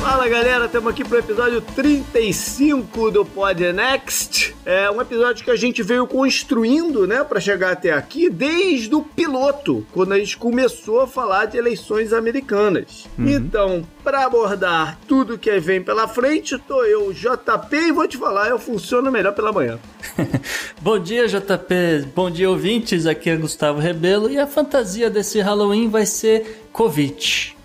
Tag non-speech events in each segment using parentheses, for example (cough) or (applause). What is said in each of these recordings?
Fala galera, estamos aqui para o episódio 35 do Pod Next. É um episódio que a gente veio construindo, né, para chegar até aqui desde o piloto, quando a gente começou a falar de eleições americanas. Uhum. Então, para abordar tudo que vem pela frente, tô eu, JP, e vou te falar, eu funciono melhor pela manhã. (laughs) Bom dia, JP. Bom dia, ouvintes. Aqui é Gustavo Rebelo e a fantasia desse Halloween vai ser Covid.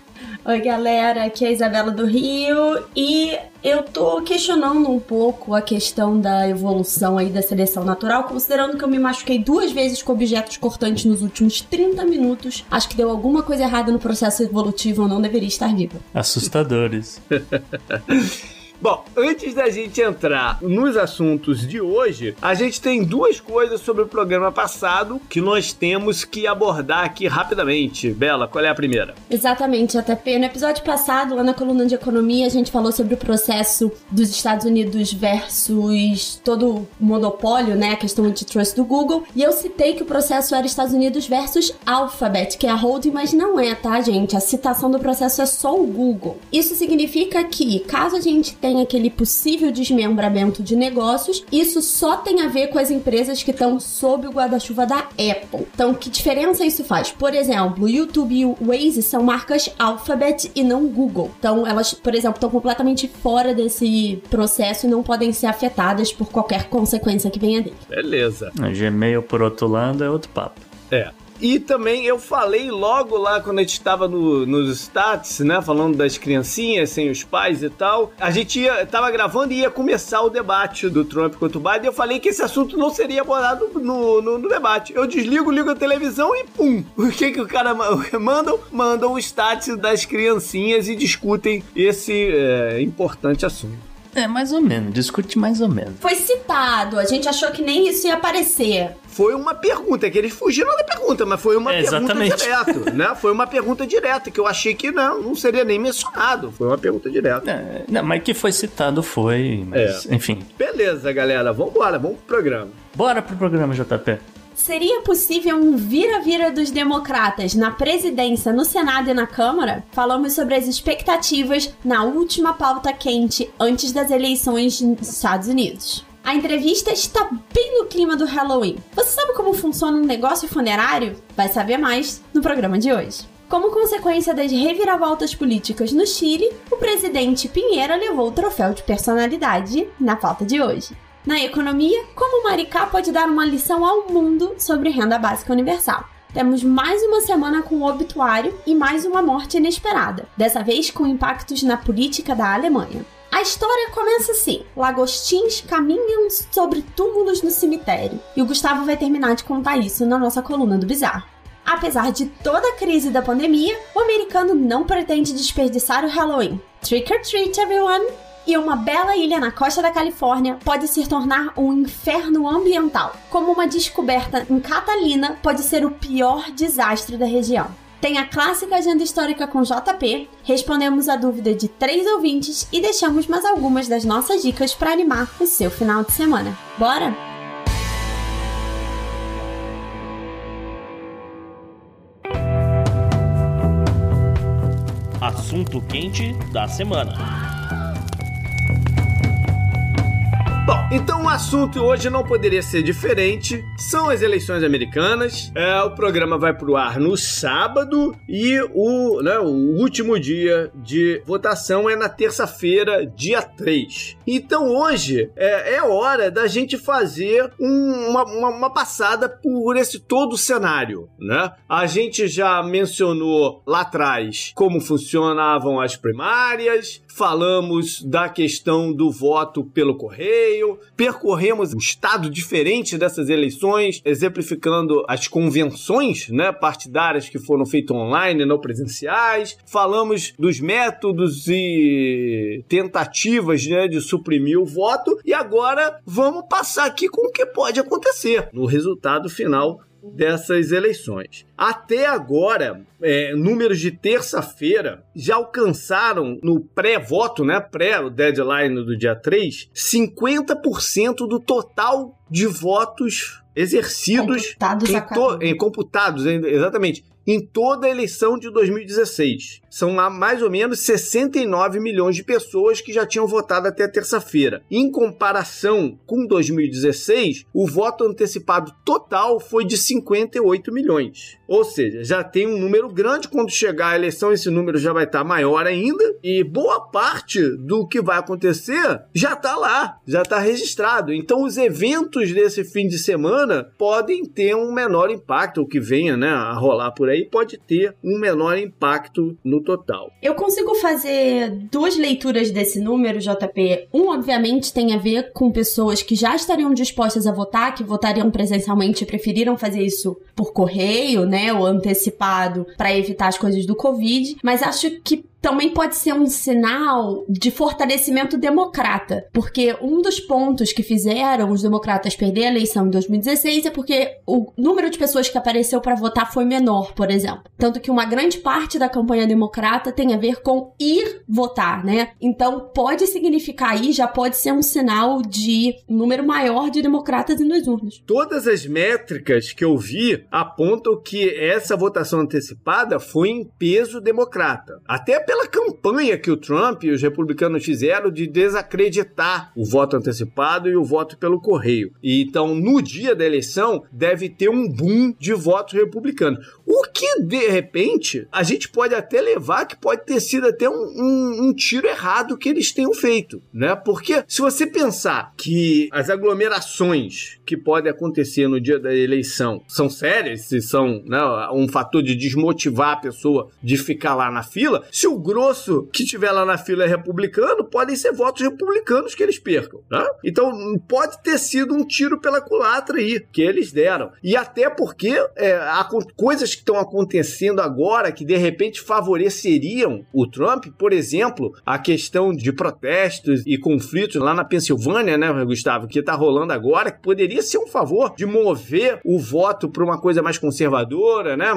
Oi, galera, aqui é a Isabela do Rio e eu tô questionando um pouco a questão da evolução aí da seleção natural, considerando que eu me machuquei duas vezes com objetos cortantes nos últimos 30 minutos. Acho que deu alguma coisa errada no processo evolutivo, eu não deveria estar viva. Assustadores. (laughs) Bom, antes da gente entrar nos assuntos de hoje, a gente tem duas coisas sobre o programa passado que nós temos que abordar aqui rapidamente. Bela, qual é a primeira? Exatamente, ATP. No episódio passado, lá na coluna de economia, a gente falou sobre o processo dos Estados Unidos versus todo o monopólio, né, a questão antitrust do Google, e eu citei que o processo era Estados Unidos versus Alphabet, que é a holding, mas não é, tá, gente? A citação do processo é só o Google. Isso significa que, caso a gente tem aquele possível desmembramento de negócios, isso só tem a ver com as empresas que estão sob o guarda-chuva da Apple. Então, que diferença isso faz? Por exemplo, o YouTube e o Waze são marcas Alphabet e não Google. Então, elas, por exemplo, estão completamente fora desse processo e não podem ser afetadas por qualquer consequência que venha dele. Beleza. O Gmail, por outro lado, é outro papo. É. E também eu falei logo lá quando a gente estava no, nos stats, né? Falando das criancinhas sem os pais e tal. A gente ia, tava gravando e ia começar o debate do Trump contra o Biden. Eu falei que esse assunto não seria abordado no, no, no, debate. Eu desligo, ligo a televisão e pum! (laughs) O que que o cara (laughs) mandam? Mandam o stats das criancinhas e discutem esse é, importante assunto. É, mais ou menos. Discute mais ou menos. Foi citado. A gente achou que nem isso ia aparecer. Foi uma pergunta, é que eles fugiram da pergunta, mas foi uma é, pergunta direta, (laughs) né? Foi uma pergunta direta, que eu achei que não, não seria nem mencionado. Foi uma pergunta direta. É, não, mas que foi citado foi, mas, é. enfim. Beleza, galera. Vambora, vamos pro programa. Bora pro programa, JP. Seria possível um vira-vira dos democratas na presidência, no Senado e na Câmara? Falamos sobre as expectativas na última pauta quente antes das eleições nos Estados Unidos. A entrevista está bem no clima do Halloween. Você sabe como funciona um negócio funerário? Vai saber mais no programa de hoje. Como consequência das reviravoltas políticas no Chile, o presidente Pinheira levou o troféu de personalidade na pauta de hoje. Na economia, como Maricá pode dar uma lição ao mundo sobre renda básica universal? Temos mais uma semana com o obituário e mais uma morte inesperada, dessa vez com impactos na política da Alemanha. A história começa assim: lagostins caminham sobre túmulos no cemitério. E o Gustavo vai terminar de contar isso na nossa coluna do Bizarro. Apesar de toda a crise da pandemia, o americano não pretende desperdiçar o Halloween. Trick or treat, everyone! E uma bela ilha na costa da Califórnia pode se tornar um inferno ambiental, como uma descoberta em Catalina pode ser o pior desastre da região. Tem a clássica agenda histórica com JP, respondemos a dúvida de três ouvintes e deixamos mais algumas das nossas dicas para animar o seu final de semana. Bora? Assunto quente da semana. Bom, então o assunto hoje não poderia ser diferente. São as eleições americanas. É, o programa vai pro ar no sábado e o, né, o último dia de votação é na terça-feira, dia 3. Então hoje é, é hora da gente fazer um, uma, uma, uma, passada por esse todo o cenário, né? A gente já mencionou lá atrás como funcionavam as primárias, falamos da questão do voto pelo correio, percorremos um estado diferente dessas eleições, exemplificando as convenções né, partidárias que foram feitas online, não presenciais, falamos dos métodos e tentativas né, de suprimir o voto, e agora vamos passar aqui com o que pode acontecer no resultado final dessas eleições. Até agora, é, números de terça-feira já alcançaram no pré-voto, né, pré-deadline do dia 3, 50% do total de votos exercidos computados, em, to, em computados exatamente em toda a eleição de 2016. São mais ou menos 69 milhões de pessoas que já tinham votado até terça-feira. Em comparação com 2016, o voto antecipado total foi de 58 milhões. Ou seja, já tem um número grande. Quando chegar a eleição, esse número já vai estar maior ainda. E boa parte do que vai acontecer já está lá, já está registrado. Então, os eventos desse fim de semana podem ter um menor impacto. O que venha né, a rolar por aí pode ter um menor impacto no total. Eu consigo fazer duas leituras desse número, JP. Um, obviamente, tem a ver com pessoas que já estariam dispostas a votar, que votariam presencialmente e preferiram fazer isso por correio, né, ou antecipado para evitar as coisas do Covid. Mas acho que também pode ser um sinal de fortalecimento democrata, porque um dos pontos que fizeram os democratas perder a eleição em 2016 é porque o número de pessoas que apareceu para votar foi menor, por exemplo. Tanto que uma grande parte da campanha democrata tem a ver com ir votar, né? Então pode significar aí, já pode ser um sinal de número maior de democratas em duas urnas. Todas as métricas que eu vi apontam que essa votação antecipada foi em peso democrata. Até pela campanha que o Trump e os republicanos fizeram de desacreditar o voto antecipado e o voto pelo correio. E então, no dia da eleição, deve ter um boom de votos republicanos. O que, de repente, a gente pode até levar que pode ter sido até um, um, um tiro errado que eles tenham feito, né? Porque se você pensar que as aglomerações que podem acontecer no dia da eleição são sérias, se são né, um fator de desmotivar a pessoa de ficar lá na fila, se o grosso que tiver lá na fila é republicano, podem ser votos republicanos que eles percam. Né? Então pode ter sido um tiro pela culatra aí que eles deram. E até porque é, há coisas que estão acontecendo agora que de repente favoreceriam o Trump, por exemplo, a questão de protestos e conflitos lá na Pensilvânia, né, Gustavo, que está rolando agora, que poderia ser um favor de mover o voto para uma coisa mais conservadora, né,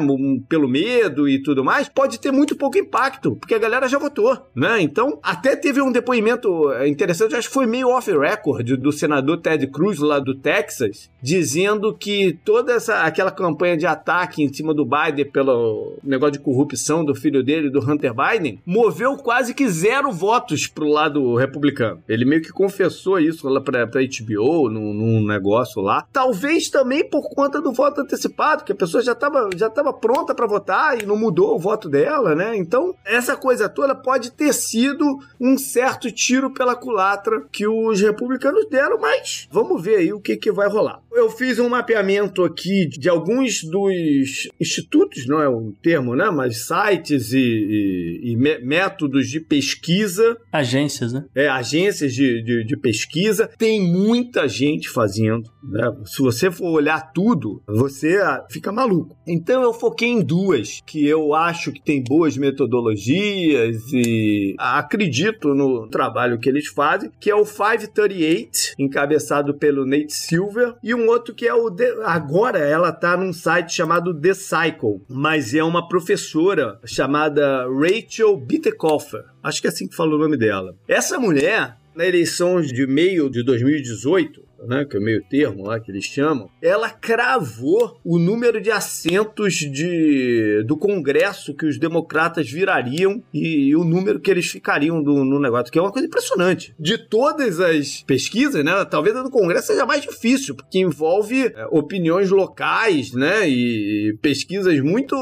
pelo medo e tudo mais, pode ter muito pouco impacto, porque a galera já votou, né? Então, até teve um depoimento é, interessante, acho que foi meio off-record, do senador Ted Cruz, lá do Texas, dizendo que toda essa aquela campanha de ataque em cima do Biden pelo negócio de corrupção do filho dele, do Hunter Biden, moveu quase que zero votos pro lado republicano. Ele meio que confessou isso lá pra, pra HBO, num, num negócio lá. Talvez também por conta do voto antecipado, que a pessoa já tava, já tava pronta para votar e não mudou o voto dela, né? Então, essa coisa toda pode ter sido um certo tiro pela culatra que os republicanos deram, mas vamos ver aí o que, que vai rolar. Eu fiz um mapeamento aqui de alguns dos institutos, não é o termo, né? Mas sites e, e, e métodos de pesquisa. Agências, né? É, agências de, de, de pesquisa. Tem muita gente fazendo, né? Se você for olhar tudo, você fica maluco. Então eu foquei em duas que eu acho que tem boas metodologias e acredito no trabalho que eles fazem, que é o 538, encabeçado pelo Nate Silver, e um outro que é o The... agora ela tá num site chamado The Cycle, mas é uma professora chamada Rachel Bittekoffer. Acho que é assim que fala o nome dela. Essa mulher na eleição de meio de 2018, né, que é o meio termo lá que eles chamam, ela cravou o número de assentos de, do Congresso que os democratas virariam e, e o número que eles ficariam do, no negócio, que é uma coisa impressionante. De todas as pesquisas, né, talvez a do Congresso seja mais difícil, porque envolve é, opiniões locais, né, e pesquisas muito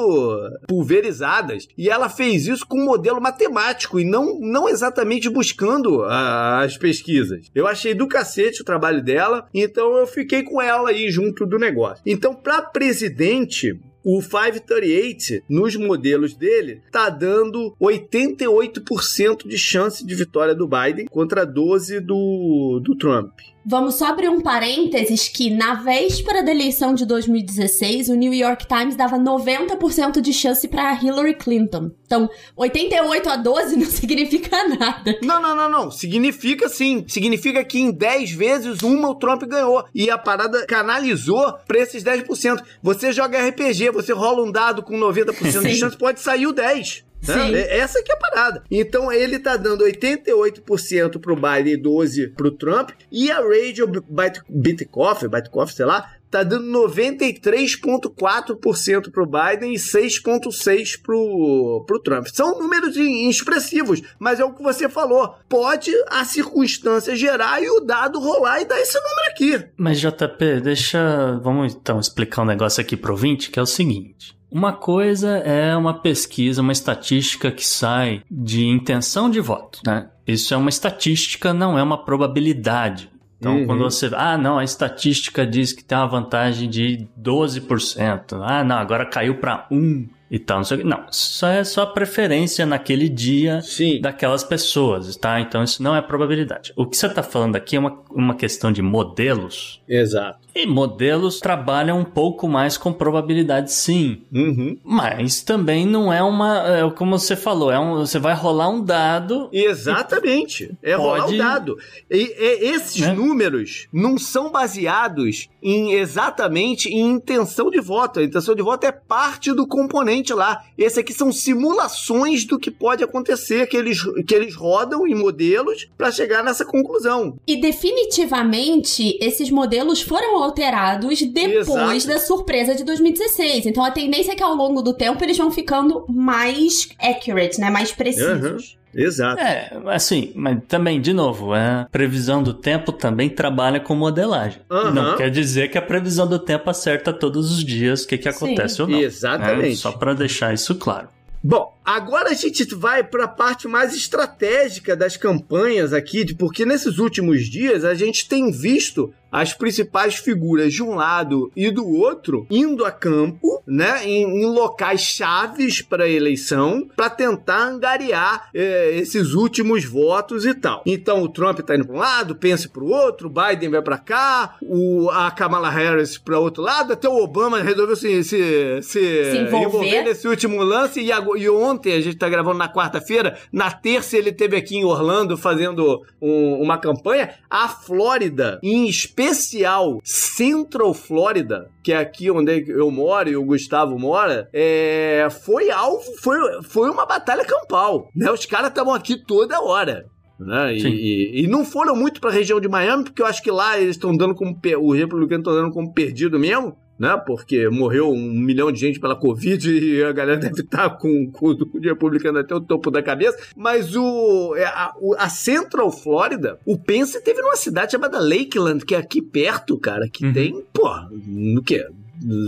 pulverizadas. E ela fez isso com um modelo matemático e não, não exatamente buscando a, as pesquisas. Eu achei do cacete o trabalho dela dela, então eu fiquei com ela aí junto do negócio. Então, para presidente, o 538, nos modelos dele, tá dando 88% de chance de vitória do Biden contra 12% do, do Trump. Vamos só abrir um parênteses que na véspera da eleição de 2016, o New York Times dava 90% de chance para Hillary Clinton. Então, 88 a 12 não (laughs) significa nada. Não, não, não, não. Significa sim. Significa que em 10 vezes uma o Trump ganhou. E a parada canalizou pra esses 10%. Você joga RPG, você rola um dado com 90% sim. de chance, pode sair o 10. Sim. É- Essa que é a parada. Então ele tá dando 88% pro Biden e 12% pro Trump. E a Radio Bitcoff, Bitcoff, sei lá, tá dando 93,4% pro Biden e 6,6% pro, pro Trump. São números inexpressivos, mas é o que você falou. Pode a circunstância gerar e o dado rolar e dar esse número aqui. Mas JP, deixa. Vamos então explicar um negócio aqui pro ouvinte, que é o seguinte. Uma coisa é uma pesquisa, uma estatística que sai de intenção de voto, né? Isso é uma estatística, não é uma probabilidade. Então, Uhum. quando você. Ah, não, a estatística diz que tem uma vantagem de 12%. Ah, não, agora caiu para 1 e tal. Não, sei não, isso é só preferência naquele dia Sim. daquelas pessoas, tá? Então, isso não é probabilidade. O que você está falando aqui é uma, uma questão de modelos. Exato. E modelos trabalham um pouco mais com probabilidade, sim. Uhum. Mas também não é uma. É, como você falou, é um, você vai rolar um dado. Exatamente. É rolar Pode- o dado. E, e esses Né? números não são baseados em exatamente em intenção de voto. A intenção de voto é parte do componente lá. Esse aqui são simulações do que pode acontecer, que eles, que eles rodam em modelos para chegar nessa conclusão. E definitivamente esses modelos foram alterados depois Exato. da surpresa de 2016. Então a tendência é que ao longo do tempo eles vão ficando mais accurate, né? Mais precisos. Exato. É, assim, mas também, de novo, a previsão do tempo também trabalha com modelagem. Aham. Não quer dizer que a previsão do tempo acerta todos os dias o que, que Sim. acontece ou não. Exatamente. né? Só para deixar isso claro. Bom, agora a gente vai para a parte mais estratégica das campanhas aqui, porque nesses últimos dias a gente tem visto as principais figuras de um lado e do outro indo a campo, né, em, em locais chaves para a eleição, para tentar angariar eh, esses últimos votos e tal. Então o Trump tá indo para um lado, Pence para o outro, Biden vai para cá, o, a Kamala Harris para outro lado, até o Obama resolveu se, se, se, Se envolver. nesse último lance. E, e ontem, a gente tá gravando na quarta-feira, na terça ele teve aqui em Orlando fazendo um- uma campanha. A Flórida, em especial Central Flórida, que é aqui onde eu moro e o Gustavo mora, é, foi alvo, foi, foi uma batalha campal. Né? Os caras estavam aqui toda hora. Né? E, e- e não foram muito pra região de Miami, porque eu acho que lá eles estão dando como. pe- O republicano estão dando como perdido mesmo né? Porque morreu um milhão de gente pela Covid (laughs) e a galera deve estar com, com o republicano até o topo da cabeça. Mas o, é, a, a Central Florida, o Pence teve numa cidade chamada Lakeland, que é aqui perto, cara, que Uhum. tem, pô, no quê?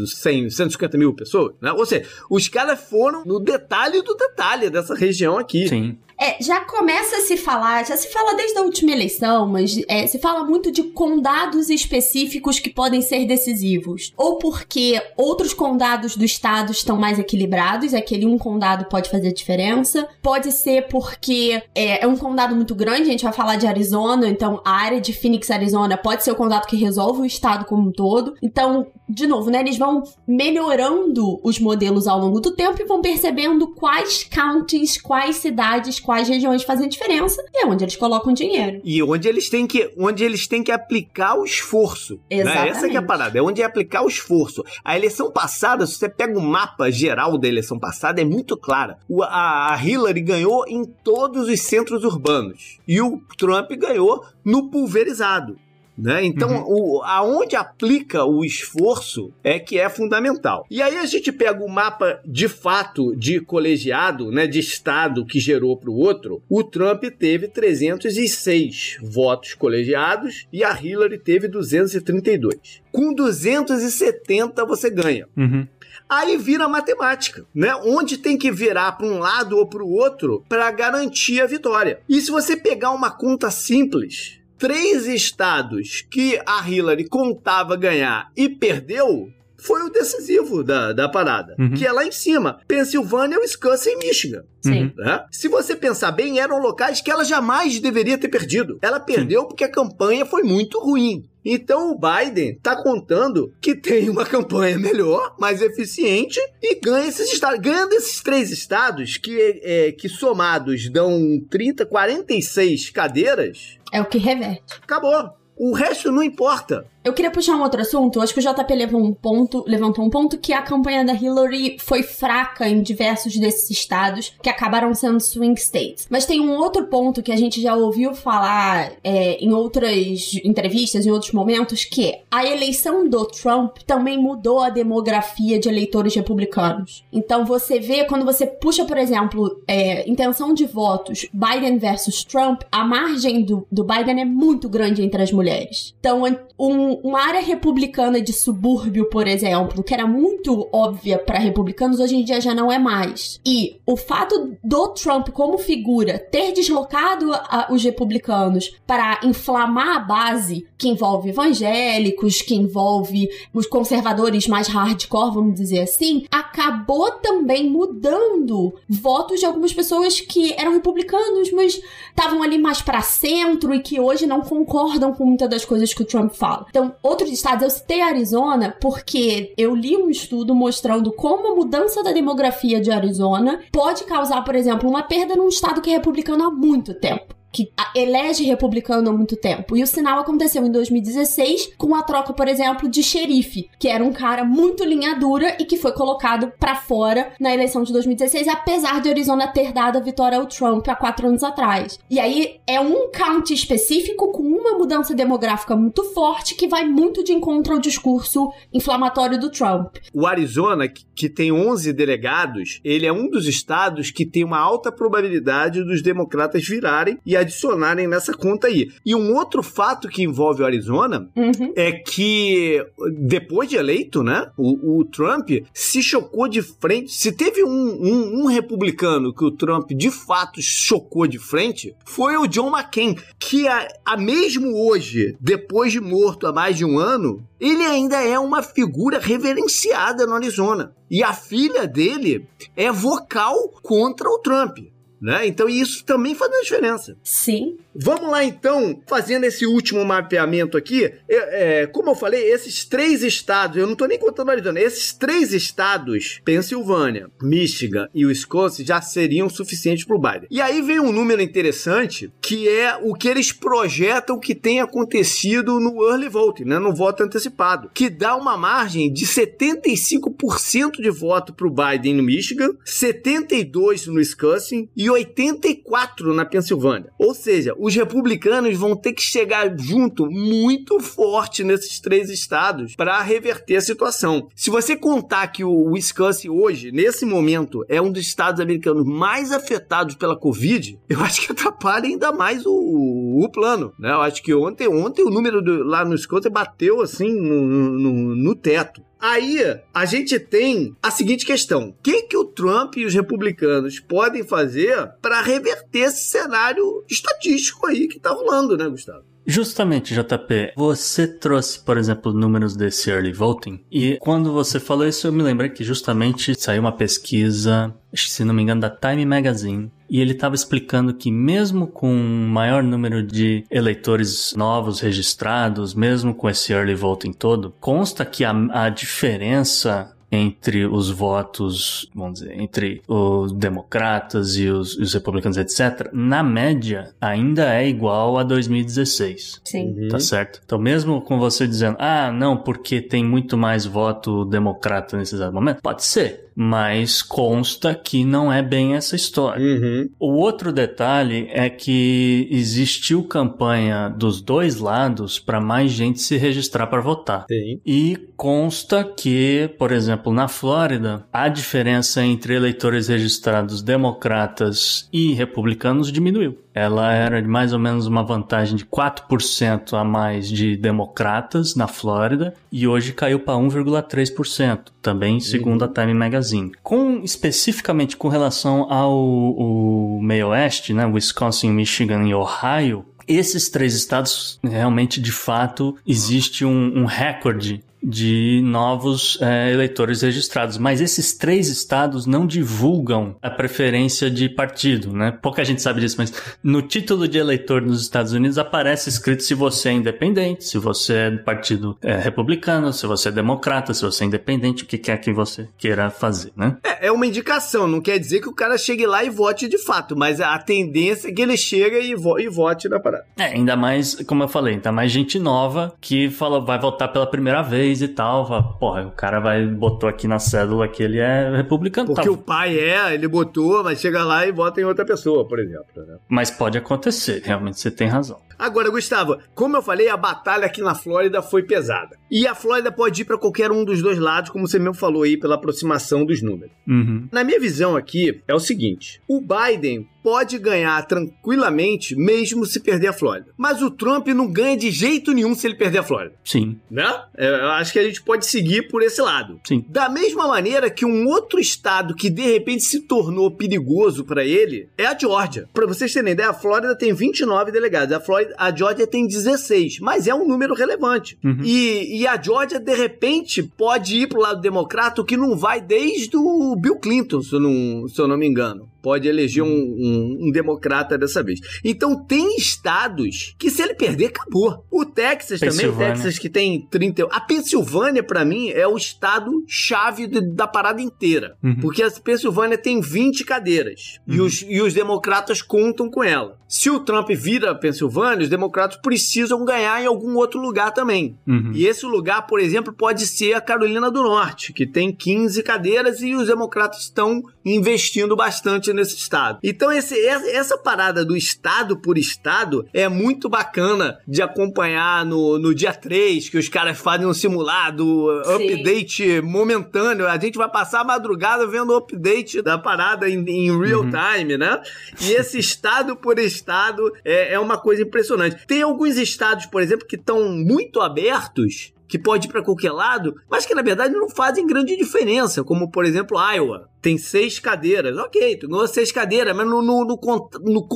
100, 150 mil pessoas, né? Ou seja, os caras foram no detalhe do detalhe dessa região aqui. Sim. É, já começa a se falar, já se fala desde a última eleição, mas é, se fala muito de condados específicos que podem ser decisivos. Ou porque outros condados do estado estão mais equilibrados, aquele um condado pode fazer diferença. Pode ser porque é, é um condado muito grande, a gente vai falar de Arizona, então a área de Phoenix, Arizona, pode ser o condado que resolve o estado como um todo. Então, de novo, né, eles vão melhorando os modelos ao longo do tempo e vão percebendo quais counties, quais cidades, quais regiões fazem diferença e é onde eles colocam dinheiro. E onde eles têm que, onde eles têm que aplicar o esforço. Né? Exatamente. Essa que é a parada, é onde é aplicar o esforço. A eleição passada, se você pega o mapa geral da eleição passada, é muito clara. O- a, a Hillary ganhou em todos os centros urbanos. E o Trump ganhou no pulverizado. Né? Então, o, aonde aplica o esforço é que é fundamental. E aí a gente pega o mapa de fato de colegiado, né, de estado que gerou para o outro. O Trump teve 306 votos colegiados e a Hillary teve 232. Com 270 você ganha. Uhum. Aí vira matemática, né? Onde tem que virar para um lado ou para o outro para garantir a vitória. E se você pegar uma conta simples, três estados que a Hillary contava ganhar e perdeu, foi o decisivo da, da parada. Uhum. Que é lá em cima: Pensilvânia, Wisconsin e Michigan. Sim. Uhum. né? Se você pensar bem, eram locais que ela jamais deveria ter perdido. Ela perdeu porque a campanha foi muito ruim. Então o Biden está contando que tem uma campanha melhor, mais eficiente e ganha esses estados. Ganhando esses três estados, que, é, que somados dão 30, 46 cadeiras, É o que reverte. acabou. O resto não importa. Eu queria puxar um outro assunto. Acho que o JP levou um ponto, levantou um ponto que a campanha da Hillary foi fraca em diversos desses estados que acabaram sendo swing states. Mas tem um outro ponto que a gente já ouviu falar é, em outras entrevistas, em outros momentos, que a eleição do Trump também mudou a demografia de eleitores republicanos. Então você vê quando você puxa, por exemplo, é, intenção de votos Biden versus Trump, a margem do, do Biden é muito grande entre as mulheres. Então, um, uma área republicana de subúrbio, por exemplo, que era muito óbvia para republicanos, hoje em dia já não é mais. E o fato do Trump como figura ter deslocado a, os republicanos para inflamar a base, que envolve evangélicos, que envolve os conservadores mais hardcore, vamos dizer assim, acabou também mudando votos de algumas pessoas que eram republicanos, mas estavam ali mais para centro e que hoje não concordam com muitas das coisas que o Trump fala. Então, outros estados, eu citei Arizona porque eu li um estudo mostrando como a mudança da demografia de Arizona pode causar, por exemplo, uma perda num estado que é republicano há muito tempo que elege republicano há muito tempo. E o sinal aconteceu em 2016 com a troca, por exemplo, de xerife, que era um cara muito linha dura e que foi colocado para fora na eleição de 2016, apesar de Arizona ter dado a vitória ao Trump há quatro anos atrás. E aí é um county específico com uma mudança demográfica muito forte que vai muito de encontro ao discurso inflamatório do Trump. O Arizona, que tem 11 delegados, ele é um dos estados que tem uma alta probabilidade dos democratas virarem e adicionarem nessa conta aí. E um outro fato que envolve o Arizona uhum. é que depois de eleito, né, o, o, Trump se chocou de frente. Se teve um, um, um, republicano que o Trump de fato chocou de frente, foi o John McCain, que a, a mesmo hoje, depois de morto há mais de um ano, ele ainda é uma figura reverenciada no Arizona. E a filha dele é vocal contra o Trump né? Então isso também faz uma diferença. Sim. Vamos lá então, fazendo esse último mapeamento aqui. É, é, como eu falei, esses três estados, eu não estou nem contando Arizona, esses três estados, Pensilvânia, Michigan e Wisconsin, já seriam suficientes para o Biden. E aí vem um número interessante, que é o que eles projetam que tem acontecido no early voting, né, no voto antecipado, que dá uma margem de 75% de voto para o Biden no Michigan, 72 no Wisconsin e 84 na Pensilvânia. Ou seja, os republicanos vão ter que chegar junto muito forte nesses três estados para reverter a situação. Se você contar que o Wisconsin hoje, nesse momento, é um dos estados americanos mais afetados pela Covid, (laughs) eu acho que atrapalha ainda mais o, o plano. Né? Eu acho que ontem, ontem o número do, lá no Wisconsin bateu assim no, no, no teto. Aí a gente tem a seguinte questão: o que, que o Trump e os republicanos podem fazer para reverter esse cenário estatístico aí que tá rolando, né, Gustavo? Justamente, JP, você trouxe, por exemplo, números desse early voting, e quando você falou isso, eu me lembrei que justamente saiu uma pesquisa, se não me engano, da Time Magazine, e ele estava explicando que mesmo com um maior número de eleitores novos registrados, mesmo com esse early voting todo, consta que a, a diferença entre os votos, vamos dizer, entre os democratas e os, os republicanos, etc., na média, ainda é igual a 2016. Sim. Uhum. Tá certo? Então, mesmo com você dizendo, ah, não, porque tem muito mais voto democrata nesse exato momento, pode ser mas consta que não é bem essa história. Uhum. O outro detalhe é que existiu campanha dos dois lados para mais gente se registrar para votar. Sim. E consta que, por exemplo, na Flórida, a diferença entre eleitores registrados democratas e republicanos diminuiu ela era de mais ou menos uma vantagem de 4% a mais de democratas na Flórida e hoje caiu para 1,3%, também segundo uhum. a Time Magazine. Com especificamente com relação ao meio oeste, né, Wisconsin, Michigan e Ohio, esses três estados realmente de fato existe um, um recorde de novos é, eleitores registrados. Mas esses três estados não divulgam a preferência de partido, né? Pouca gente sabe disso, mas no título de eleitor nos Estados Unidos aparece escrito se você é independente, se você é do partido é, republicano, se você é democrata, se você é independente, o que quer que você queira fazer, né? É, é uma indicação, não quer dizer que o cara chegue lá e vote de fato, mas a tendência é que ele chegue e, vo e vote na parada. É, ainda mais, como eu falei, ainda mais gente nova que fala, vai votar pela primeira vez e tal. Fala, Porra, o cara vai botou aqui na cédula que ele é republicano. Porque tal. o pai é, ele botou, mas chega lá e vota em outra pessoa, por exemplo. Né? Mas pode acontecer, realmente você tem razão. Agora, Gustavo, como eu falei, a batalha aqui na Flórida foi pesada. E a Flórida pode ir para qualquer um dos dois lados, como você mesmo falou aí, pela aproximação dos números. Uhum. Na minha visão aqui, é o seguinte: o Biden pode ganhar tranquilamente mesmo se perder a Flórida. Mas o Trump não ganha de jeito nenhum se ele perder a Flórida. Sim, Né? É, Eu acho que a gente pode seguir por esse lado. sim. Da mesma maneira que um outro estado que de repente se tornou perigoso pra ele é a Geórgia. Pra vocês terem ideia, a Flórida tem 29 delegados, a, Flórida, a Geórgia tem 16, mas é um número relevante. Uhum. E, e a Geórgia, de repente, pode ir pro lado democrata, o que não vai desde o Bill Clinton, se eu não, se eu não me engano. Pode eleger um, um- um democrata dessa vez. Então, tem estados que, se ele perder, acabou. O Texas também. Texas que tem 30. A Pensilvânia, pra mim, é o estado-chave de- da parada inteira. Uhum. Porque a Pensilvânia tem 20 cadeiras. E, Uhum. os, e os democratas contam com ela. Se o Trump vira a Pensilvânia, os democratas precisam ganhar em algum outro lugar também. Uhum. E esse lugar, por exemplo, pode ser a Carolina do Norte, que tem 15 cadeiras e os democratas estão investindo bastante nesse estado. Então, esse- essa essa parada do estado por estado é muito bacana de acompanhar no, no dia 3, que os caras fazem um simulado, uh, Sim. update momentâneo. A gente vai passar a madrugada vendo o update da parada em, em real Uhum. time, né? E esse estado por estado é, é uma coisa impressionante. Tem alguns estados, por exemplo, que estão muito abertos. Que pode ir para qualquer lado, mas que na verdade não fazem grande diferença, como por exemplo Iowa. Tem seis cadeiras. Ok, tu ganhou seis cadeiras, mas no, no, no, no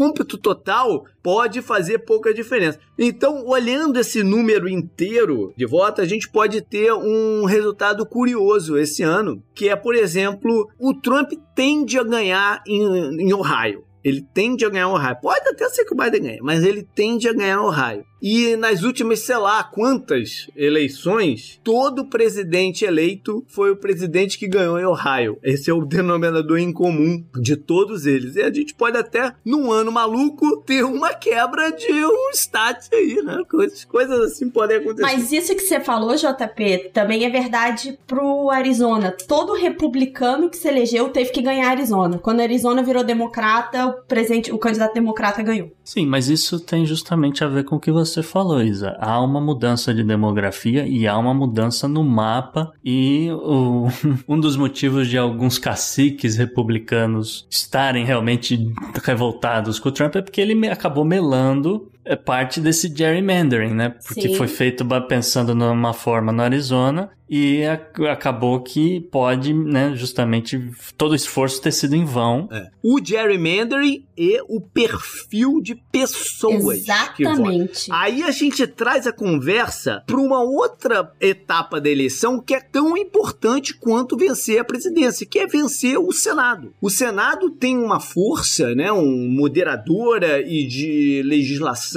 total pode fazer pouca diferença. Então, olhando esse número inteiro de votos, a gente pode ter um resultado curioso esse ano, que é, por exemplo, o Trump tende a ganhar em, em Ohio. Ele tende a ganhar o Ohio. Pode até ser que o Biden ganhe, mas ele tende a ganhar o Ohio. E nas últimas, sei lá, quantas eleições, todo presidente eleito foi o presidente que ganhou em Ohio. Esse é o denominador em comum de todos eles. E a gente pode até, num ano maluco, ter uma quebra de um stat aí, né? Coisas, coisas assim podem acontecer. Mas isso que você falou, JP, também é verdade pro Arizona. Todo republicano que se elegeu teve que ganhar Arizona. Quando a Arizona virou democrata, o presidente, o candidato democrata ganhou. Sim, mas isso tem justamente a ver com o que você falou, Isa. Há uma mudança de demografia e há uma mudança no mapa e o- (laughs) um dos motivos de alguns caciques republicanos estarem realmente revoltados com o Trump é porque ele acabou melando é, parte desse gerrymandering, né? Porque Sim. foi feito pensando numa forma no Arizona e acabou que pode, né, justamente todo o esforço ter sido em vão. É. O gerrymandering e o perfil de pessoas. Exatamente. Aí a gente traz a conversa para uma outra etapa da eleição que é tão importante quanto vencer a presidência, que é vencer o Senado. O Senado tem uma força, né, um moderadora e de legislação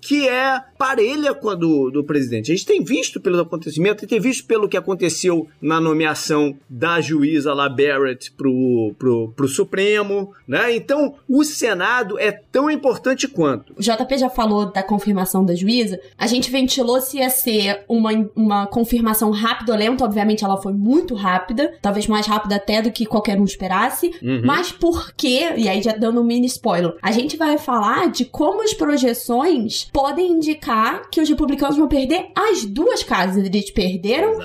que é parelha com a do, do presidente. A gente tem visto pelos acontecimentos, tem visto pelo que aconteceu na nomeação da juíza lá Barrett pro, pro, pro Supremo, né? Então, o Senado é tão importante quanto. O JP já falou da confirmação da juíza. A gente ventilou se ia ser uma, uma confirmação rápida ou lenta. Obviamente, ela foi muito rápida. Talvez mais rápida até do que qualquer um esperasse. Uhum. Mas por quê? E aí, já dando um mini spoiler. A gente vai falar de como as projeções podem indicar que os republicanos vão perder as duas casas. Eles perderam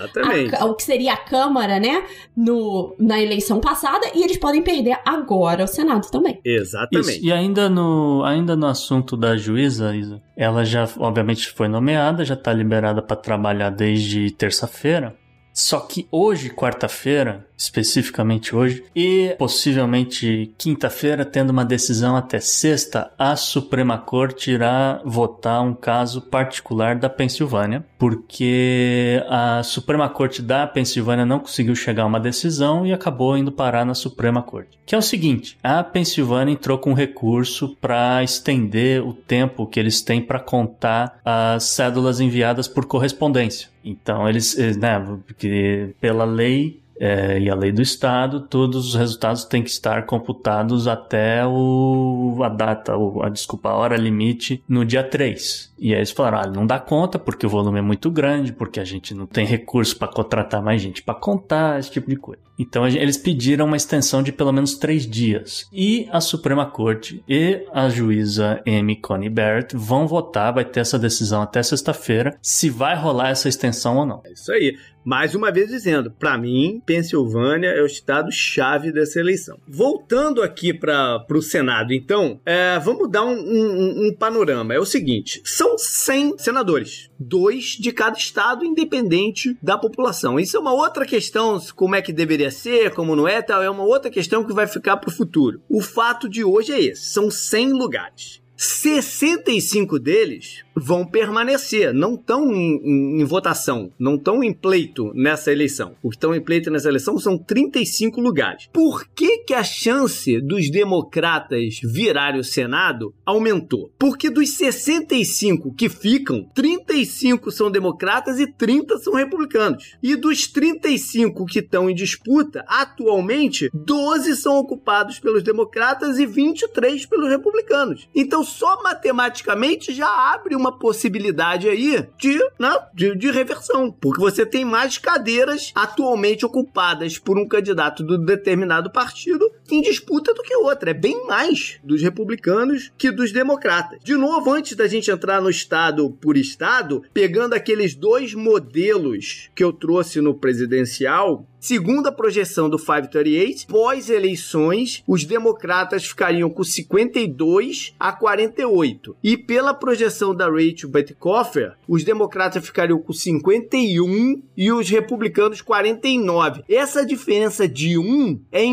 a o que seria a Câmara, né? No, na eleição passada. E eles podem perder agora o Senado também. Exatamente. Isso. E ainda no, ainda no assunto da juíza, Isa, ela já, obviamente, foi nomeada, já está liberada para trabalhar desde terça-feira. Só que hoje, quarta-feira, especificamente hoje, e possivelmente quinta-feira, tendo uma decisão até sexta, a Suprema Corte irá votar um caso particular da Pensilvânia, porque a Suprema Corte da Pensilvânia não conseguiu chegar a uma decisão e acabou indo parar na Suprema Corte. Que é o seguinte: a Pensilvânia entrou com um recurso para estender o tempo que eles têm para contar as cédulas enviadas por correspondência. Então, eles, né, porque pela lei é, e a lei do Estado, todos os resultados têm que estar computados até o, a data, a, desculpa, a hora limite no dia 3. E aí eles falaram: ah, não dá conta porque o volume é muito grande, porque a gente não tem recurso para contratar mais gente para contar, esse tipo de coisa. Então eles pediram uma extensão de pelo menos três dias. E a Suprema Corte e a juíza Amy Coney Barrett vão votar, vai ter essa decisão até sexta-feira, se vai rolar essa extensão ou não. É isso aí. Mais uma vez dizendo, para mim, Pensilvânia é o estado-chave dessa eleição. Voltando aqui para o Senado, então, é, vamos dar um, um, um panorama. É o seguinte: são 100 senadores, dois de cada estado, independente da população. Isso é uma outra questão, como é que deveria ser, como não é, tal, é uma outra questão que vai ficar para o futuro. O fato de hoje é esse: são 100 lugares. 65 deles vão permanecer, não estão em, em, em, votação, não estão em pleito nessa eleição. O que estão em pleito nessa eleição são 35 lugares. Por que, que a chance dos democratas virarem o Senado aumentou? Porque dos 65 que ficam, 35 são democratas e 30 são republicanos. E dos 35 que estão em disputa, atualmente, 12 são ocupados pelos democratas e 23 pelos republicanos. Então, só matematicamente já abre uma possibilidade aí de, né, de, de reversão, porque você tem mais cadeiras atualmente ocupadas por um candidato do determinado partido em disputa do que outra. É bem mais dos republicanos que dos democratas. De novo, antes da gente entrar no estado por estado, pegando aqueles dois modelos que eu trouxe no presidencial, Segundo a projeção do 538, pós-eleições, os democratas ficariam com 52 a 48. E pela projeção da Rachel Bettkoffer, os democratas ficariam com 51 e os republicanos 49. Essa diferença de 1 é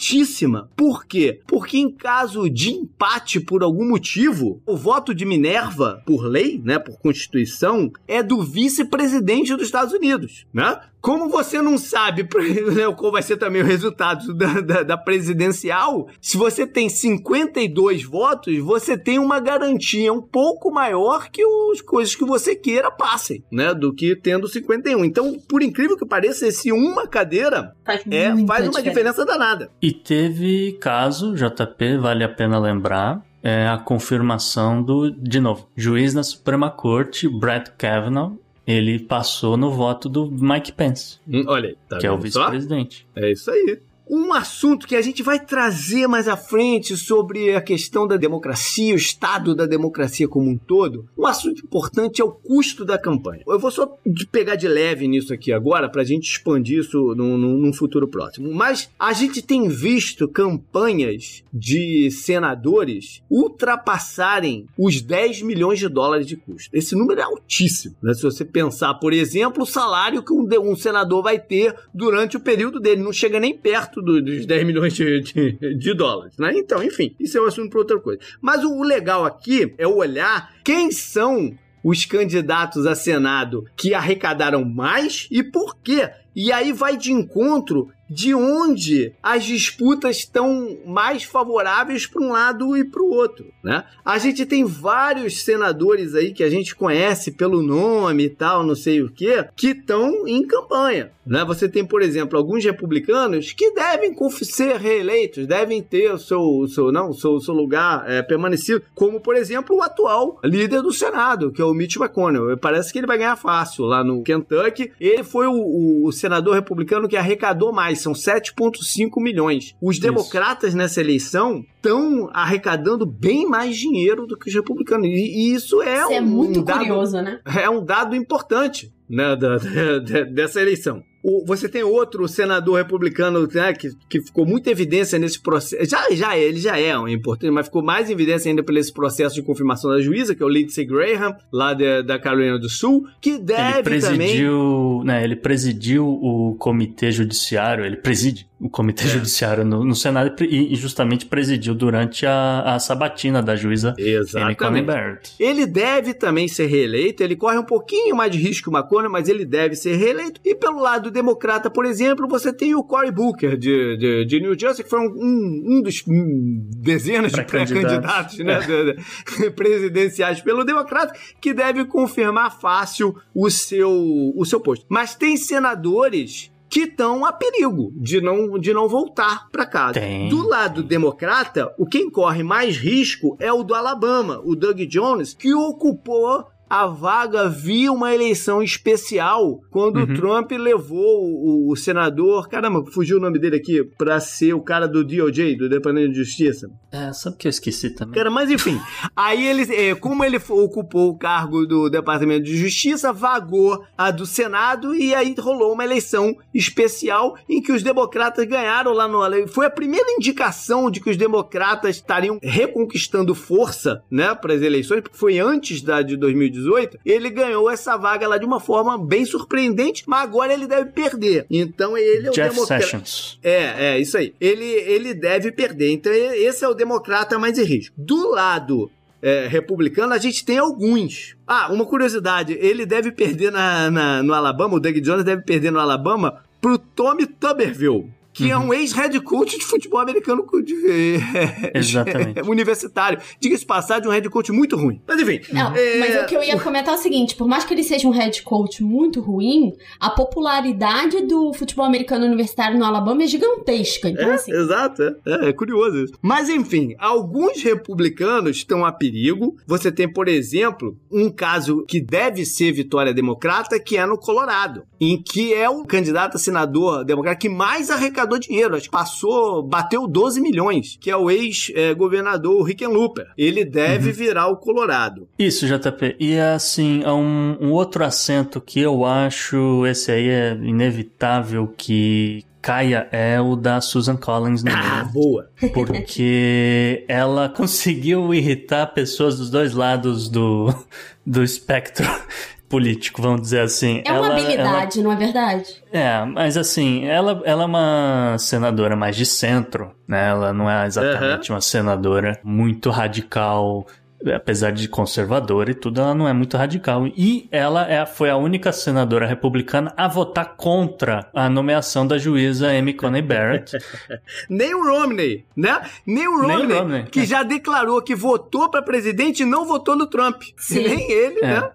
importantíssima. Por quê? Porque em caso de empate por algum motivo, o voto de Minerva, por lei, né, por constituição, é do vice-presidente dos Estados Unidos, né? Como você não sabe (laughs) né, qual vai ser também o resultado da, da, da, presidencial, se você tem 52 votos, você tem uma garantia um pouco maior que as coisas que você queira passem, né? Do que tendo 51. Então, por incrível que pareça, esse uma cadeira faz, é, faz uma diferença danada. E teve caso, JP, vale a pena lembrar, é a confirmação do, de novo, juiz na Suprema Corte, Brett Kavanaugh, ele passou no voto do Mike Pence. Hum, olha aí, tá que é o vice-presidente. É isso aí. Um assunto que a gente vai trazer mais à frente sobre a questão da democracia, o estado da democracia como um todo. Um assunto importante é o custo da campanha. Eu vou só pegar de leve nisso aqui agora para a gente expandir isso num, num futuro próximo. Mas a gente tem visto campanhas de senadores ultrapassarem os 10 milhões de dólares de custo. Esse número é altíssimo. Né? Se você pensar, por exemplo, o salário que um, um senador vai ter durante o período dele, não chega nem perto do, dos 10 milhões de, de, de, dólares, né? Então, enfim, isso é um assunto para outra coisa. Mas o, o legal aqui é olhar quem são os candidatos a Senado que arrecadaram mais e por quê. E aí vai de encontro de onde as disputas estão mais favoráveis para um lado e para o outro, né? A gente tem vários senadores aí que a gente conhece pelo nome e tal, não sei o que, que estão em campanha, né? Você tem, por exemplo, alguns republicanos que devem ser reeleitos, devem ter o seu, o seu não, o seu, o seu lugar é, permanecido, como por exemplo o atual líder do Senado, que é o Mitch McConnell. Parece que ele vai ganhar fácil lá no Kentucky. Ele foi o, o senador republicano que arrecadou mais são 7,5 milhões. Os Isso. democratas nessa eleição estão arrecadando bem mais dinheiro do que os republicanos. E, e isso é isso um, é muito um dado, curioso, né? É um dado importante né, da, (laughs) da, dessa eleição. O, você tem outro senador republicano né, que, que ficou muita evidência nesse processo. Já, já é, ele já é um importante, mas ficou mais evidência ainda por esse processo de confirmação da juíza, que é o Lindsey Graham, lá de, da Carolina do Sul, que deve ele presidiu, também. Né, ele presidiu o comitê judiciário, ele preside o Comitê é. Judiciário no, no, Senado e, e, justamente presidiu durante a, a sabatina da juíza Amy Barrett. Ele deve também ser reeleito, ele corre um pouquinho mais de risco que o McConnell, mas ele deve ser reeleito. E pelo lado democrata, por exemplo, você tem o Cory Booker de, de, de New Jersey, que foi um, um, dos um, dezenas de pré-candidatos né, é. de, de, (laughs) presidenciais pelo democrata, que deve confirmar fácil o seu, o seu posto. Mas tem senadores que estão a perigo de não, de não voltar para casa. Tem. Do lado democrata, o quem corre mais risco é o do Alabama, o Doug Jones, que ocupou a vaga via uma eleição especial quando uhum. o Trump levou o, o, senador, caramba, fugiu o nome dele aqui, pra ser o cara do DOJ, do Departamento de Justiça. É, sabe que eu esqueci também. Cara, mas enfim, aí ele, é, como ele ocupou o cargo do Departamento de Justiça, vagou a do Senado e aí rolou uma eleição especial em que os democratas ganharam lá no. Foi a primeira indicação de que os democratas estariam reconquistando força, né, para as eleições, porque foi antes da de 2018 2018, ele ganhou essa vaga lá de uma forma bem surpreendente, mas agora ele deve perder. Então ele é o Jeff democrata. Sessions. É, é, isso aí. Ele, ele deve perder. Então esse é o democrata mais em risco. Do lado é, republicano, a gente tem alguns. Ah, uma curiosidade: ele deve perder na, na, no Alabama, o Doug Jones deve perder no Alabama pro Tommy Tuberville que uhum. é um ex-head coach de futebol americano de, (laughs) Exatamente. (laughs) universitário. Diga-se passar de um head coach muito ruim. Mas enfim. Não, é... mas o que eu ia comentar é o seguinte: por mais que ele seja um head coach muito ruim, a popularidade do futebol americano universitário no Alabama é gigantesca. Então, é, assim... Exato, é, é, é curioso isso. Mas enfim, alguns republicanos estão a perigo. Você tem, por exemplo, um caso que deve ser vitória democrata, que é no Colorado, em que é o candidato a senador democrata que mais arrecadou arrecadou dinheiro, acho que passou, bateu 12 milhões, que é o ex-governador Hickenlooper. Ele deve uhum. virar o Colorado. Isso, JP. E assim, um, um outro acento que eu acho, esse aí é inevitável que caia é o da Susan Collins no Ah, boa! Porque (laughs) ela conseguiu irritar pessoas dos dois lados do, do espectro político, vamos dizer assim. É uma ela, habilidade, ela... não é verdade? É, mas assim, ela, ela é uma senadora mais de centro, né? Ela não é exatamente uhum. uma senadora muito radical, apesar de conservadora e tudo, ela não é muito radical. E ela é, foi a única senadora republicana a votar contra a nomeação da juíza Amy Coney Barrett. (laughs) Nem o Romney, né? Nem o Romney, Nem o Romney que é. já declarou que votou para presidente e não votou no Trump. Sim. (laughs) Nem ele, é. né?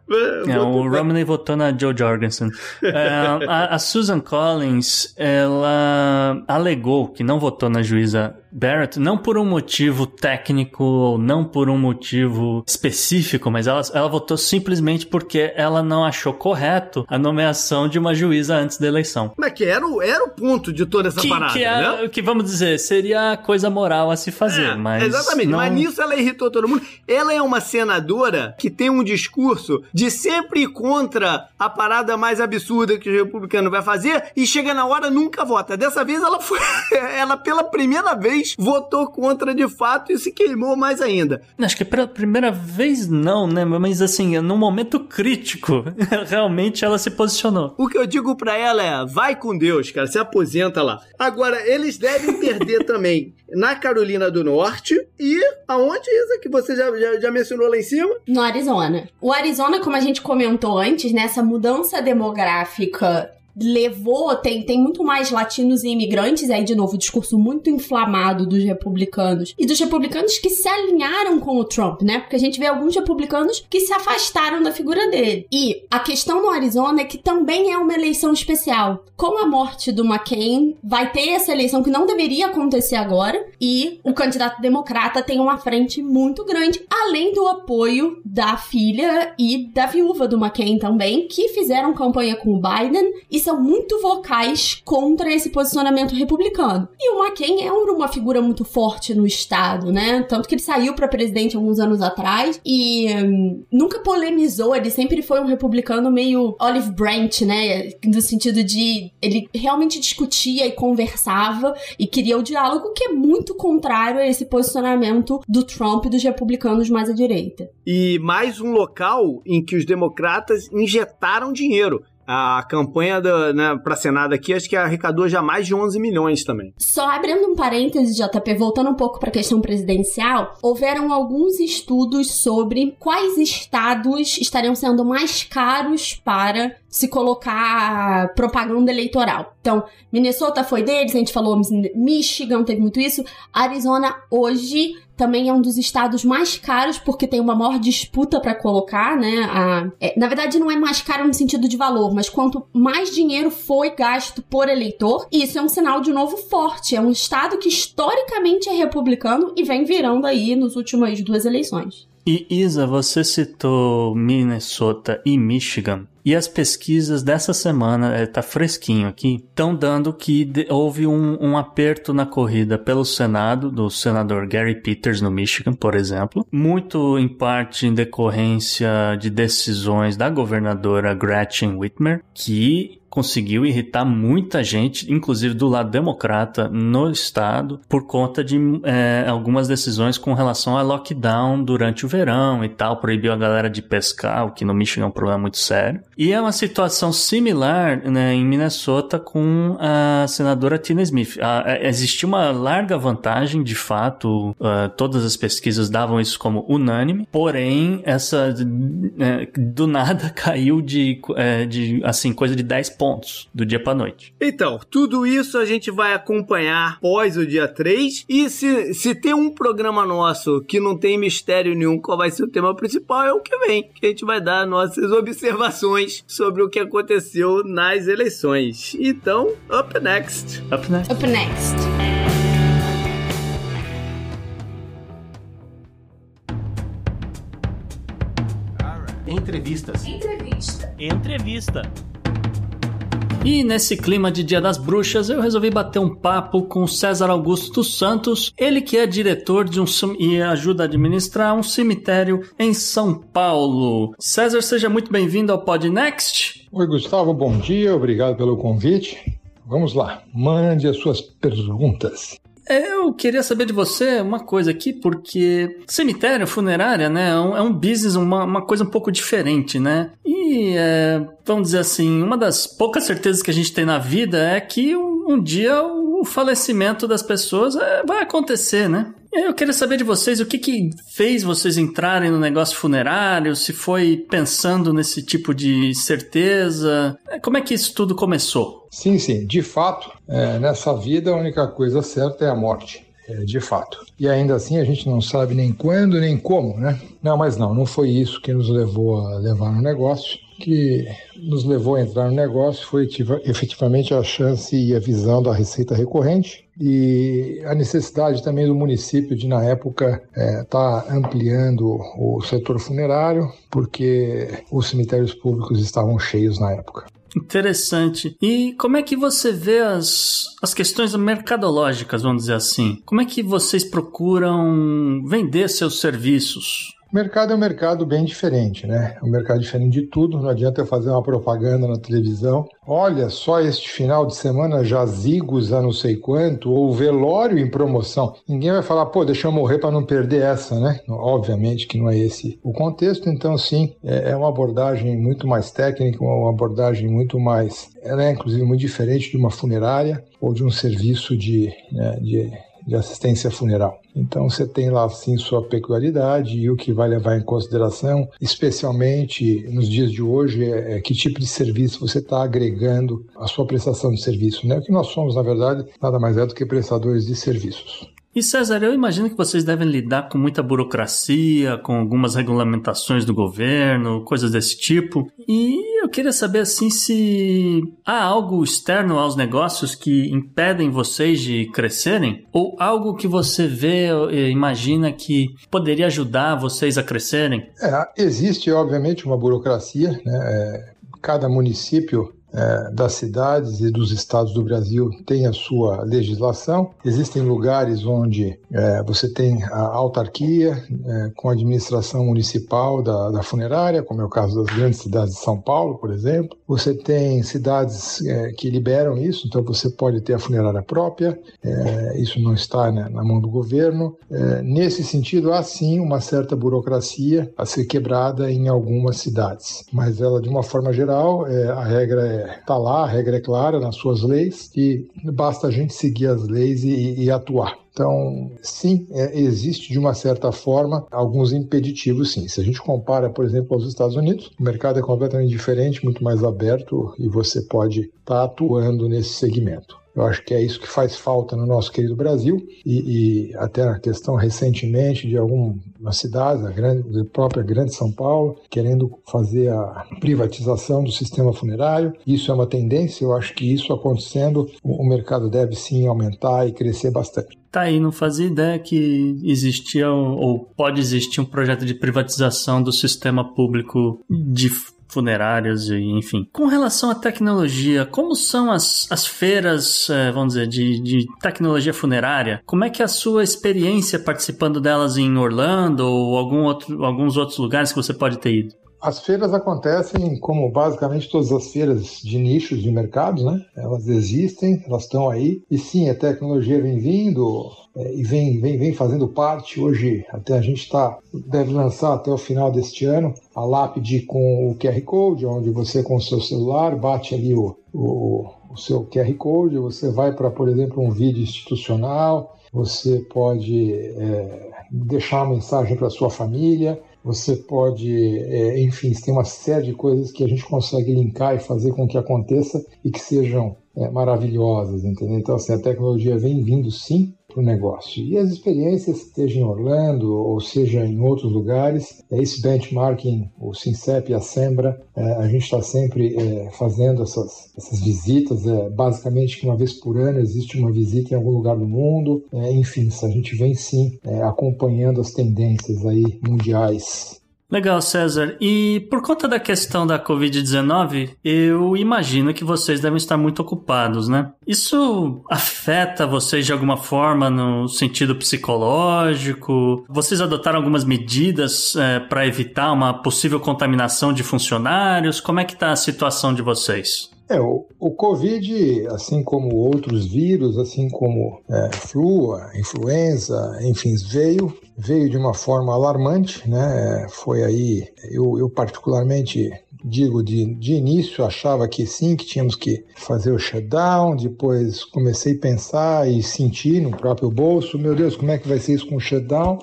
É, o Romney votou na Joe Jorgensen. (laughs) É, a, a Susan Collins, ela alegou que não votou na juíza Barrett não por um motivo técnico ou não por um motivo específico, mas ela, ela votou simplesmente porque ela não achou correto a nomeação de uma juíza antes da eleição. Mas que era o, era o ponto de toda essa que, parada, que é, né? Que vamos dizer, seria a coisa moral a se fazer, é, mas... Exatamente, não... mas nisso ela irritou todo mundo. Ela é uma senadora que tem um discurso de sempre ir contra a parada mais absurda que o republicano vai fazer e chega na hora nunca vota. Dessa vez ela foi... (laughs) ela pela primeira vez vez votou contra de fato e se queimou mais ainda. Acho que pela primeira vez não, né? Mas assim, num momento crítico, (laughs) realmente ela se posicionou. O que eu digo para ela é: vai com Deus, cara, se aposenta lá. Agora, eles devem perder (laughs) também na Carolina do Norte e aonde, Isa, que você já, já, já, mencionou lá em cima? No Arizona. O Arizona, como a gente comentou antes, nessa né, mudança demográfica levou, tem, tem muito mais latinos e imigrantes, aí de novo, o discurso muito inflamado dos republicanos e dos republicanos que se alinharam com o Trump, né? Porque a gente vê alguns republicanos que se afastaram da figura dele. E a questão no Arizona é que também é uma eleição especial. Com a morte do McCain, vai ter essa eleição que não deveria acontecer agora e o candidato democrata tem uma frente muito grande, além do apoio da filha e da viúva do McCain também, que fizeram campanha com o Biden e são muito vocais contra esse posicionamento republicano. E o McCain é uma figura muito forte no Estado, né? Tanto que ele saiu para presidente alguns anos atrás e hum, nunca polemizou, ele sempre foi um republicano meio Olive Branch, né? No sentido de ele realmente discutia e conversava e queria o diálogo, que é muito contrário a esse posicionamento do Trump e dos republicanos mais à direita. E mais um local em que os democratas injetaram dinheiro. A campanha né, para Senado aqui, acho que arrecadou já mais de 11 milhões também. Só abrindo um parêntese, JP, voltando um pouco para a questão presidencial, houveram alguns estudos sobre quais estados estariam sendo mais caros para se colocar propaganda eleitoral. Então, Minnesota foi deles, a gente falou Michigan teve muito isso. Arizona hoje também é um dos estados mais caros porque tem uma maior disputa para colocar, né? A, é, na verdade, não é mais caro no sentido de valor, mas quanto mais dinheiro foi gasto por eleitor, isso é um sinal de novo forte. É um estado que historicamente é republicano e vem virando aí nas últimas duas eleições. E Isa, você citou Minnesota e Michigan. E as pesquisas dessa semana, é, tá fresquinho aqui, estão dando que houve um, um, aperto na corrida pelo Senado, do senador Gary Peters no Michigan, por exemplo, muito em parte em decorrência de decisões da governadora Gretchen Whitmer, que conseguiu irritar muita gente, inclusive do lado democrata, no estado, por conta de é, algumas decisões com relação a lockdown durante o verão e tal, proibiu a galera de pescar, o que no Michigan é um problema muito sério. E é uma situação similar né, em Minnesota com a senadora Tina Smith. É, existia uma larga vantagem, de fato, uh, todas as pesquisas davam isso como unânime, porém, essa é, do nada (laughs) caiu de, é, de assim, coisa de 10 pontos do dia para noite. Então, tudo isso a gente vai acompanhar pós o dia 3. E se, se tem um programa nosso que não tem mistério nenhum qual vai ser o tema principal, é o que vem. Que a gente vai dar nossas observações sobre o que aconteceu nas eleições. Então, up next. Up next. Up next. Entrevistas. Entrevista. Entrevista. E nesse clima de Dia das Bruxas, eu resolvi bater um papo com César Augusto Santos, ele que é diretor de um e ajuda a administrar um cemitério em São Paulo. César, seja muito bem-vindo ao Podnext. Oi, Gustavo, bom dia, obrigado pelo convite. Vamos lá, mande as suas perguntas. Eu queria saber de você uma coisa aqui, porque cemitério, funerária, né, é um, é um business, uma, uma coisa um pouco diferente, né? E, é, vamos dizer assim, uma das poucas certezas que a gente tem na vida é que um, um dia o falecimento das pessoas é, vai acontecer, né? Eu queria saber de vocês o que, que fez vocês entrarem no negócio funerário, se foi pensando nesse tipo de certeza. É, como é que isso tudo começou? Sim, sim. De fato, é, nessa vida a única coisa certa é a morte. É, de fato. E ainda assim a gente não sabe nem quando nem como, né? Não, mas não, não foi isso que nos levou a levar no negócio que nos levou a entrar no negócio foi efetivamente a chance e a visão da receita recorrente e a necessidade também do município de, na época, estar é, tá ampliando o setor funerário, porque os cemitérios públicos estavam cheios na época. Interessante. E como é que você vê as, as questões mercadológicas, vamos dizer assim? Como é que vocês procuram vender seus serviços? O mercado é um mercado bem diferente, né? É um mercado diferente de tudo. Não adianta eu fazer uma propaganda na televisão. Olha, só este final de semana jazigos a não sei quanto, ou velório em promoção. Ninguém vai falar, pô, deixa eu morrer para não perder essa, né? Obviamente que não é esse o contexto. Então, sim, é, é uma abordagem muito mais técnica, uma abordagem muito mais. Ela é, inclusive, muito diferente de uma funerária ou de um serviço de, né, de de assistência funeral. Então você tem lá sim sua peculiaridade e o que vai levar em consideração, especialmente nos dias de hoje, é, é que tipo de serviço você está agregando à sua prestação de serviço. Né? O que nós somos, na verdade, nada mais é do que prestadores de serviços. E César, eu imagino que vocês devem lidar com muita burocracia, com algumas regulamentações do governo, coisas desse tipo. E eu queria saber assim se há algo externo aos negócios que impedem vocês de crescerem ou algo que você vê e imagina que poderia ajudar vocês a crescerem? É, existe obviamente uma burocracia, né? É, cada município das cidades e dos estados do Brasil têm a sua legislação. Existem lugares onde é, você tem a autarquia é, com a administração municipal da, da, funerária, como é o caso das grandes cidades de São Paulo, por exemplo. Você tem cidades é, que liberam isso, então você pode ter a funerária própria. É, isso não está né, na mão do governo. É, nesse sentido, há sim uma certa burocracia a ser quebrada em algumas cidades, mas ela, de uma forma geral, a regra está lá, a regra é clara nas suas leis e basta a gente seguir as leis e, e atuar. Então, sim, é, existe de uma certa forma alguns impeditivos, sim. Se a gente compara, por exemplo, aos Estados Unidos, o mercado é completamente diferente, muito mais aberto e você pode estar tá atuando nesse segmento. Eu acho que é isso que faz falta no nosso querido Brasil e, e até a questão recentemente de algumas cidades, a, grande, a própria Grande São Paulo, querendo fazer a privatização do sistema funerário. Isso é uma tendência, eu acho que isso acontecendo, o, o mercado deve sim aumentar e crescer bastante. Tá aí, não fazia ideia que existia ou pode existir um projeto de privatização do sistema público de funerárias e enfim. Com relação à tecnologia, como são as, as feiras, é, vamos dizer, de, de tecnologia funerária? Como é que é a sua experiência participando delas em Orlando ou algum outro, alguns outros lugares que você pode ter ido? As feiras acontecem como basicamente todas as feiras de nichos de mercados, né? Elas existem, elas estão aí. E sim, a tecnologia vem vindo é, e vem, vem, vem fazendo parte. Hoje, até a gente está deve lançar até o final deste ano a lápide com o QR Code, onde você com o seu celular bate ali o, o, o seu QR Code, você vai para, por exemplo, um vídeo institucional, você pode é, deixar uma mensagem para sua família você pode, é, enfim, tem uma série de coisas que a gente consegue linkar e fazer com que aconteça e que sejam é, maravilhosas, entendeu? Então, assim, a tecnologia vem vindo sim para o negócio. E as experiências, seja em Orlando ou seja em outros lugares, é esse benchmarking, o Sincep e a Sembra, é, a gente está sempre é, fazendo essas, essas visitas, basicamente que uma vez por ano existe uma visita em algum lugar do mundo, enfim, a gente vem sim acompanhando as tendências aí mundiais Legal, César. E por conta da questão da Covid-19, eu imagino que vocês devem estar muito ocupados, né? Isso afeta vocês de alguma forma no sentido psicológico? Vocês adotaram algumas medidas é, para evitar uma possível contaminação de funcionários? Como é que está a situação de vocês? É, o, o Covid, assim como outros vírus, assim como é, flu, influenza, enfim, veio, veio de uma forma alarmante, né? Foi aí, eu, eu particularmente digo, de, de início achava que sim, que tínhamos que fazer o shutdown, depois comecei a pensar e sentir no próprio bolso, meu Deus, como é que vai ser isso com o shutdown?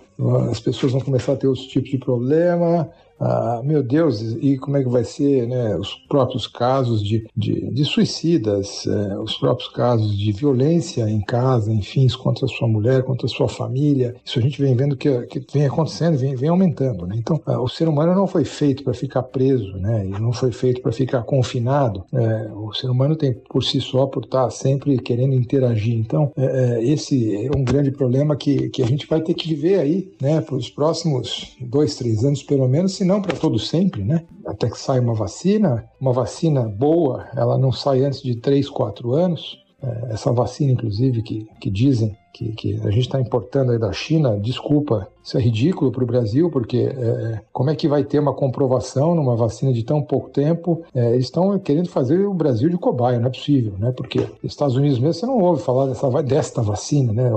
As pessoas vão começar a ter outros tipos de problema, ah, meu Deus, e como é que vai ser né, os próprios casos de, de, de suicidas, é, os próprios casos de violência em casa, enfim, contra a sua mulher, contra a sua família. Isso a gente vem vendo que, que vem acontecendo, vem, vem aumentando. Né? Então, ah, o ser humano não foi feito para ficar preso, né? e não foi feito para ficar confinado. É, o ser humano tem por si só, por estar sempre querendo interagir. Então, é, é esse é um grande problema que, que a gente vai ter que viver aí né, para os próximos dois, três anos, pelo menos, senão não para todo sempre, né? Até que saia uma vacina, uma vacina boa, ela não sai antes de 3, 4 anos. É, essa vacina, inclusive, que, que dizem que, que a gente está importando aí da China, desculpa isso é ridículo para o Brasil, porque é, como é que vai ter uma comprovação numa vacina de tão pouco tempo? É, eles estão querendo fazer o Brasil de cobaia, não é possível, né? Porque Estados Unidos mesmo você não ouve falar dessa, desta vacina, né?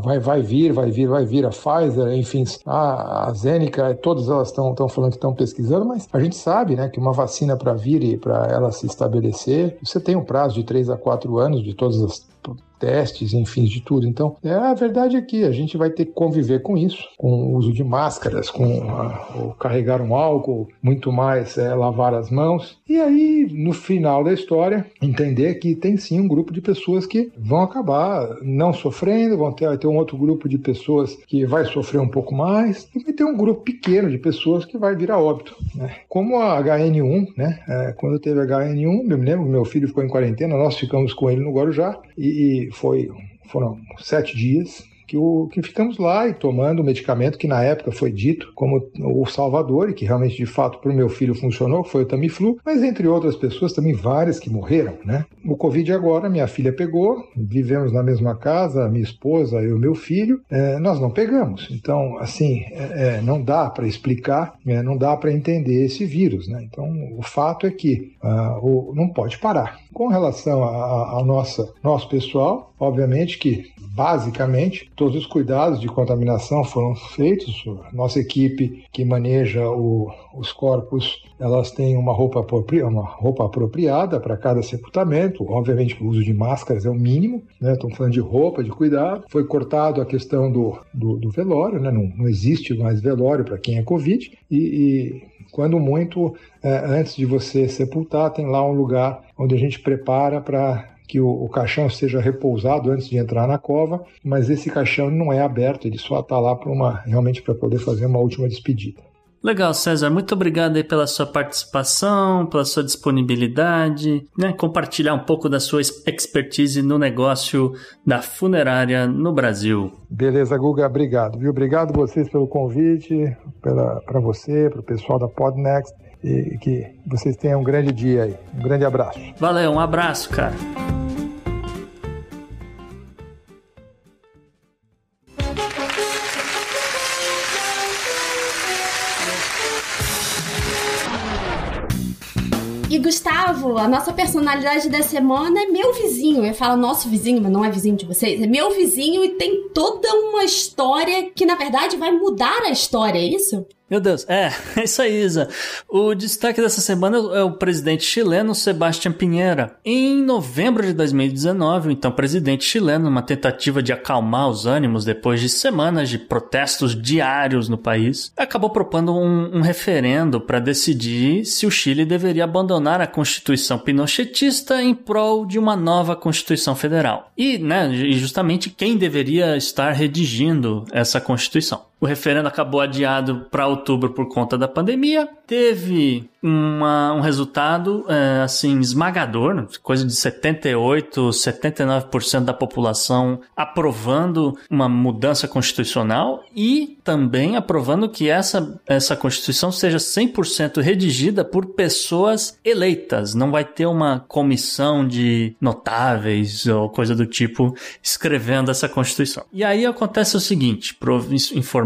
Vai, vai vir, vai vir, vai vir a Pfizer, enfim, a, a Zeneca, todas elas estão falando que estão pesquisando, mas a gente sabe, né, que uma vacina para vir e para ela se estabelecer, você tem um prazo de 3 a 4 anos de todas as testes, enfim, de tudo. Então, é, a verdade é que a gente vai ter que conviver com isso, com o uso de máscaras, com a, carregar um álcool, muito mais é, lavar as mãos. E aí, no final da história, entender que tem sim um grupo de pessoas que vão acabar não sofrendo, vão ter, ter um outro grupo de pessoas que vai sofrer um pouco mais, e vai ter um grupo pequeno de pessoas que vai virar óbito. Né? Como a HN1, né? É, quando teve a HN1, eu me lembro, meu filho ficou em quarentena, nós ficamos com ele no Guarujá, e, e foi, foram sete dias que, o, que ficamos lá e tomando o medicamento que na época foi dito como o salvador e que realmente de fato para o meu filho funcionou, foi o Tamiflu, mas entre outras pessoas também várias que morreram, né? O Covid agora, minha filha pegou, vivemos na mesma casa, minha esposa e o meu filho, é, nós não pegamos. Então, assim, é, é não dá para explicar, é, não dá para entender esse vírus, né? Então, o fato é que uh, o, não pode parar. Com relação ao nosso pessoal, obviamente que basicamente todos os cuidados de contaminação foram feitos. Nossa equipe que maneja o, os corpos, elas têm uma roupa, uma roupa apropriada para cada sepultamento. Obviamente o uso de máscaras é o mínimo, né? Falando de roupa, de cuidado. Foi cortado a questão do, do, do velório, né? Não, não existe mais velório para quem é Covid e, e quando muito, é, antes de você sepultar, tem lá um lugar onde a gente prepara para que o, o, caixão seja repousado antes de entrar na cova, mas esse caixão não é aberto, ele só está lá para uma realmente para poder fazer uma última despedida. Legal, César. Muito obrigado aí pela sua participação, pela sua disponibilidade, né? Compartilhar um pouco da sua expertise no negócio da funerária no Brasil. Beleza, Guga, obrigado. Viu? Obrigado vocês pelo convite, para você, para o pessoal da Podnext e que vocês tenham um grande dia aí. Um grande abraço. Valeu, um abraço, cara. Gustavo, a nossa personalidade da semana é meu vizinho. Eu falo nosso vizinho, mas não é vizinho de vocês. É meu vizinho e tem toda uma história que, na verdade, vai mudar a história, é isso? Meu Deus, é, (laughs) é isso aí, Isa. O destaque dessa semana é o presidente chileno Sebastián Pinheira. Em novembro de 2019, o então presidente chileno, numa tentativa de acalmar os ânimos depois de semanas de protestos diários no país, acabou propondo um, um referendo para decidir se o Chile deveria abandonar a Constituição pinochetista em prol de uma nova Constituição Federal. E, né, justamente quem deveria estar redigindo essa Constituição. O referendo acabou adiado para outubro por conta da pandemia. Teve uma, um resultado é, assim esmagador, coisa de 78, 79% da população aprovando uma mudança constitucional e também aprovando que essa, essa constituição seja 100% redigida por pessoas eleitas. Não vai ter uma comissão de notáveis ou coisa do tipo escrevendo essa constituição. E aí acontece o seguinte, para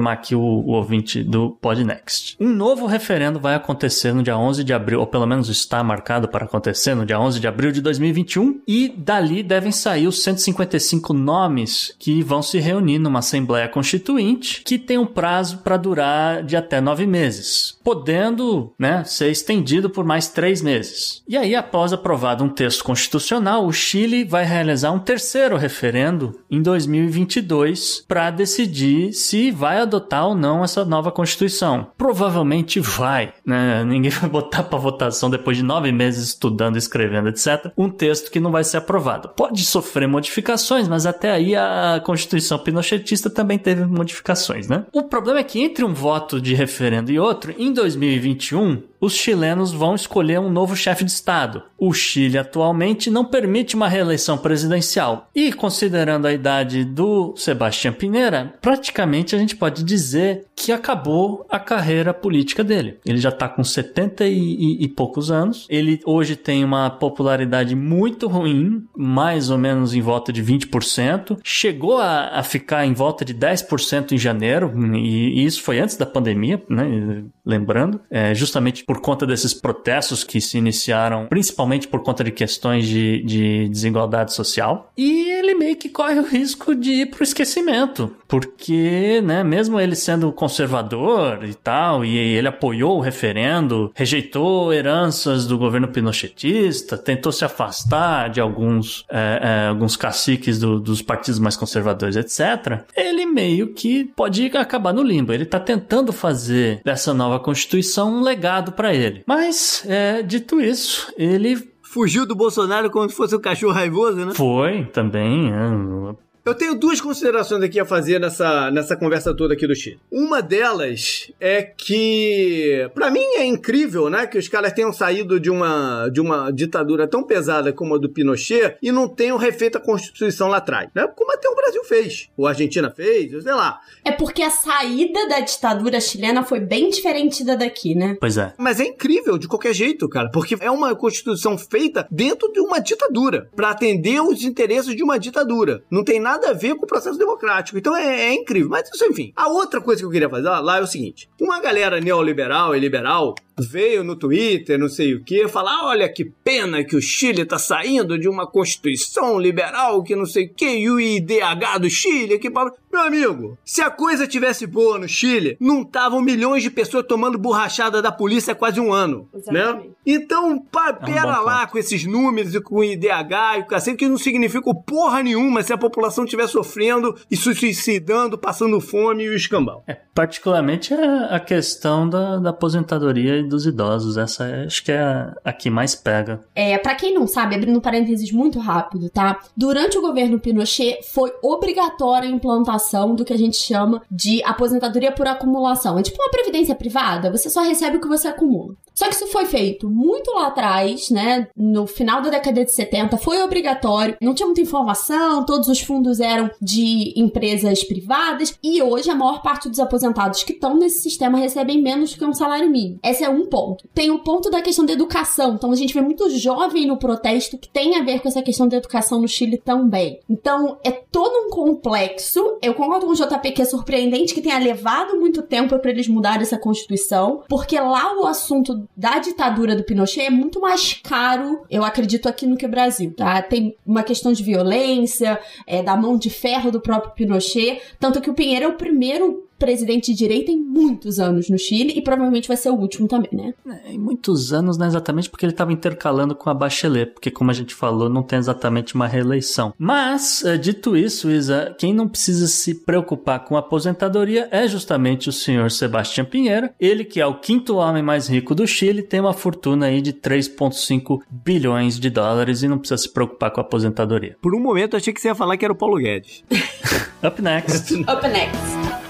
informar aqui o, o ouvinte do Podnext. Um novo referendo vai acontecer no dia 11 de abril, ou pelo menos está marcado para acontecer no dia 11 de abril de 2021, e dali devem sair os 155 nomes que vão se reunir numa Assembleia Constituinte que tem um prazo para durar de até nove meses, podendo né, ser estendido por mais três meses. E aí, após aprovado um texto constitucional, o Chile vai realizar um terceiro referendo em 2022 para decidir se vai adotar ou não essa nova Constituição. Provavelmente vai, né? (laughs) Ninguém vai botar para votação depois de nove meses estudando, escrevendo, etc. Um texto que não vai ser aprovado. Pode sofrer modificações, mas até aí a Constituição pinochetista também teve modificações, né? O problema é que entre um voto de referendo e outro, em 2021, os chilenos vão escolher um novo chefe de Estado. O Chile atualmente não permite uma reeleição presidencial. E considerando a idade do Sebastião Pinheira, praticamente a gente pode dizer que acabou a carreira política dele. Ele já está com 70 e, e, e, poucos anos. Ele hoje tem uma popularidade muito ruim, mais ou menos em volta de 20%. Chegou a, a ficar em volta de 10% em janeiro, e, e, isso foi antes da pandemia, né? Lembrando, é, justamente por conta desses protestos que se iniciaram, principalmente por conta de questões de, de desigualdade social. E ele meio que corre o risco de ir pro esquecimento, porque, né, mesmo ele sendo conservador e tal, e ele apoiou o referendo, rejeitou heranças do governo pinochetista, tentou se afastar de alguns, é, é, alguns caciques do, dos partidos mais conservadores, etc. Ele meio que pode acabar no limbo. Ele tá tentando fazer dessa nova constituição um legado para ele. Mas, é, dito isso, ele fugiu do Bolsonaro como se fosse um cachorro raivoso, né? Foi, também. É, Eu tenho duas considerações aqui a fazer nessa, nessa conversa toda aqui do Chile. Uma delas é que, para mim, é incrível, né, que os caras tenham saído de uma, de uma ditadura tão pesada como a do Pinochet e não tenham refeito a Constituição lá atrás, né? Como até o Brasil fez, ou a Argentina fez, sei lá. É porque a saída da ditadura chilena foi bem diferente da daqui, né? Pois é. Mas é incrível de qualquer jeito, cara, porque é uma Constituição feita dentro de uma ditadura, para atender os interesses de uma ditadura. Não tem nada a ver com o processo democrático. Então é, é incrível. Mas isso, enfim. A outra coisa que eu queria fazer lá é o seguinte: uma galera neoliberal e liberal veio no Twitter, não sei o que, falar: olha que pena que o Chile tá saindo de uma constituição liberal que não sei o que, e o IDH do Chile, que. Meu amigo, se a coisa tivesse boa no Chile, não estavam milhões de pessoas tomando borrachada da polícia há quase um ano. Né? Exatamente. Então, pa, É um pera lá ponto. com esses números e com o IDH e o cacete, que não significa porra nenhuma se a população estiver sofrendo e se suicidando, passando fome e o escambau. É, particularmente a, a questão da, da aposentadoria e dos idosos. Essa é- acho que é a, a que mais pega. É, para quem não sabe, abrindo parênteses muito rápido, tá? Durante o governo Pinochet foi obrigatória a implantação do que a gente chama de aposentadoria por acumulação. É tipo uma previdência privada, você só recebe o que você acumula. Só que isso foi feito muito lá atrás, né? No final da década de 70, foi obrigatório, não tinha muita informação, todos os fundos eram de empresas privadas e hoje a maior parte dos aposentados que estão nesse sistema recebem menos que um salário mínimo. Esse é um ponto. Tem o ponto da questão da educação. Então a gente vê muito jovem no protesto que tem a ver com essa questão da educação no Chile também. Então é todo um complexo. Eu concordo com o JP que é surpreendente que tenha levado muito tempo para eles mudarem essa constituição, porque lá o assunto da ditadura do Pinochet é muito mais caro, eu acredito, aqui no que o Brasil, tá? Tem uma questão de violência, é, da mão de ferro do próprio Pinochet, tanto que o Pinheiro é o primeiro presidente de direita em muitos anos no Chile e provavelmente vai ser o último também, né? É, Em muitos anos, não é exatamente porque ele estava intercalando com a Bachelet, porque como a gente falou, não tem exatamente uma reeleição. Mas, é, dito isso, Isa, quem não precisa se preocupar com a aposentadoria é justamente o senhor Sebastião Pinheiro. Ele que é o quinto homem mais rico do Chile, tem uma fortuna aí de 3,5 bilhões de dólares e não precisa se preocupar com a aposentadoria. Por um momento eu achei que você ia falar que era o Paulo Guedes. (laughs) Up next. Up next.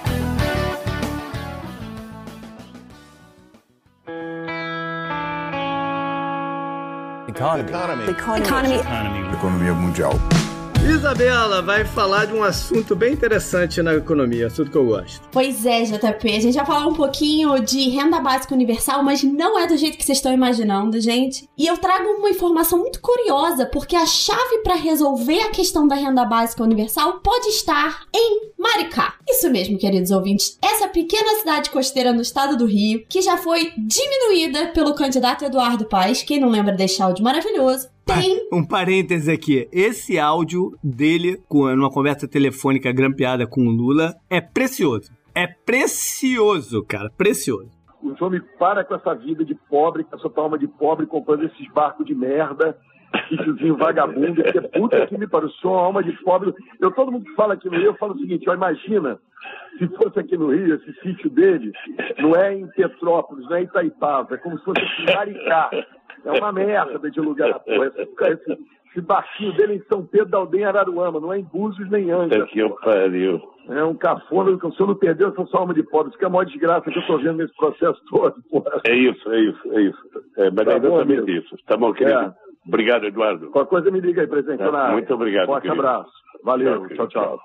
Economy. Economy. Economia mundial. Isabela vai falar de um assunto bem interessante na economia, assunto que eu gosto. Pois é, JP, a gente vai falar um pouquinho de renda básica universal, mas não é do jeito que vocês estão imaginando, gente. E eu trago uma informação muito curiosa, porque a chave para resolver a questão da renda básica universal pode estar em Maricá. Isso mesmo, queridos ouvintes. Essa pequena cidade costeira no estado do Rio, que já foi diminuída pelo candidato Eduardo Paes, quem não lembra desse áudio maravilhoso, tem Um parêntese aqui. Esse áudio dele, com numa conversa telefônica grampeada com o Lula, é precioso. É precioso, cara. Precioso. Os homens para com essa vida de pobre, com essa alma de pobre, comprando esses barcos de merda, (laughs) sítiozinho vagabundo, porque puta que me pariu, sou uma alma de pobre. Eu, todo mundo que fala aqui no Rio, eu falo o seguinte, ó, imagina se fosse aqui no Rio, esse sítio dele, não é em Petrópolis, não é em Itaipava, é como se fosse em Maricá. É uma merda de lugar, porra. Esse, esse, esse barquinho dele é em São Pedro da Aldeia, Araruama, não é em Búzios nem Angra. que eu pariu. É um cafona, o senhor não perdeu essa sua alma de pobre. Isso que é a maior desgraça que eu estou vendo nesse processo todo. Porra. É isso, é isso, é isso. É, mas Tá é bom, exatamente amigo. isso. Tá bom, querido? É. Obrigado, Eduardo. Qualquer coisa me liga aí, presidente. Área. Muito obrigado, Forte querido. abraço. Valeu. Ok, Tchau, tchau.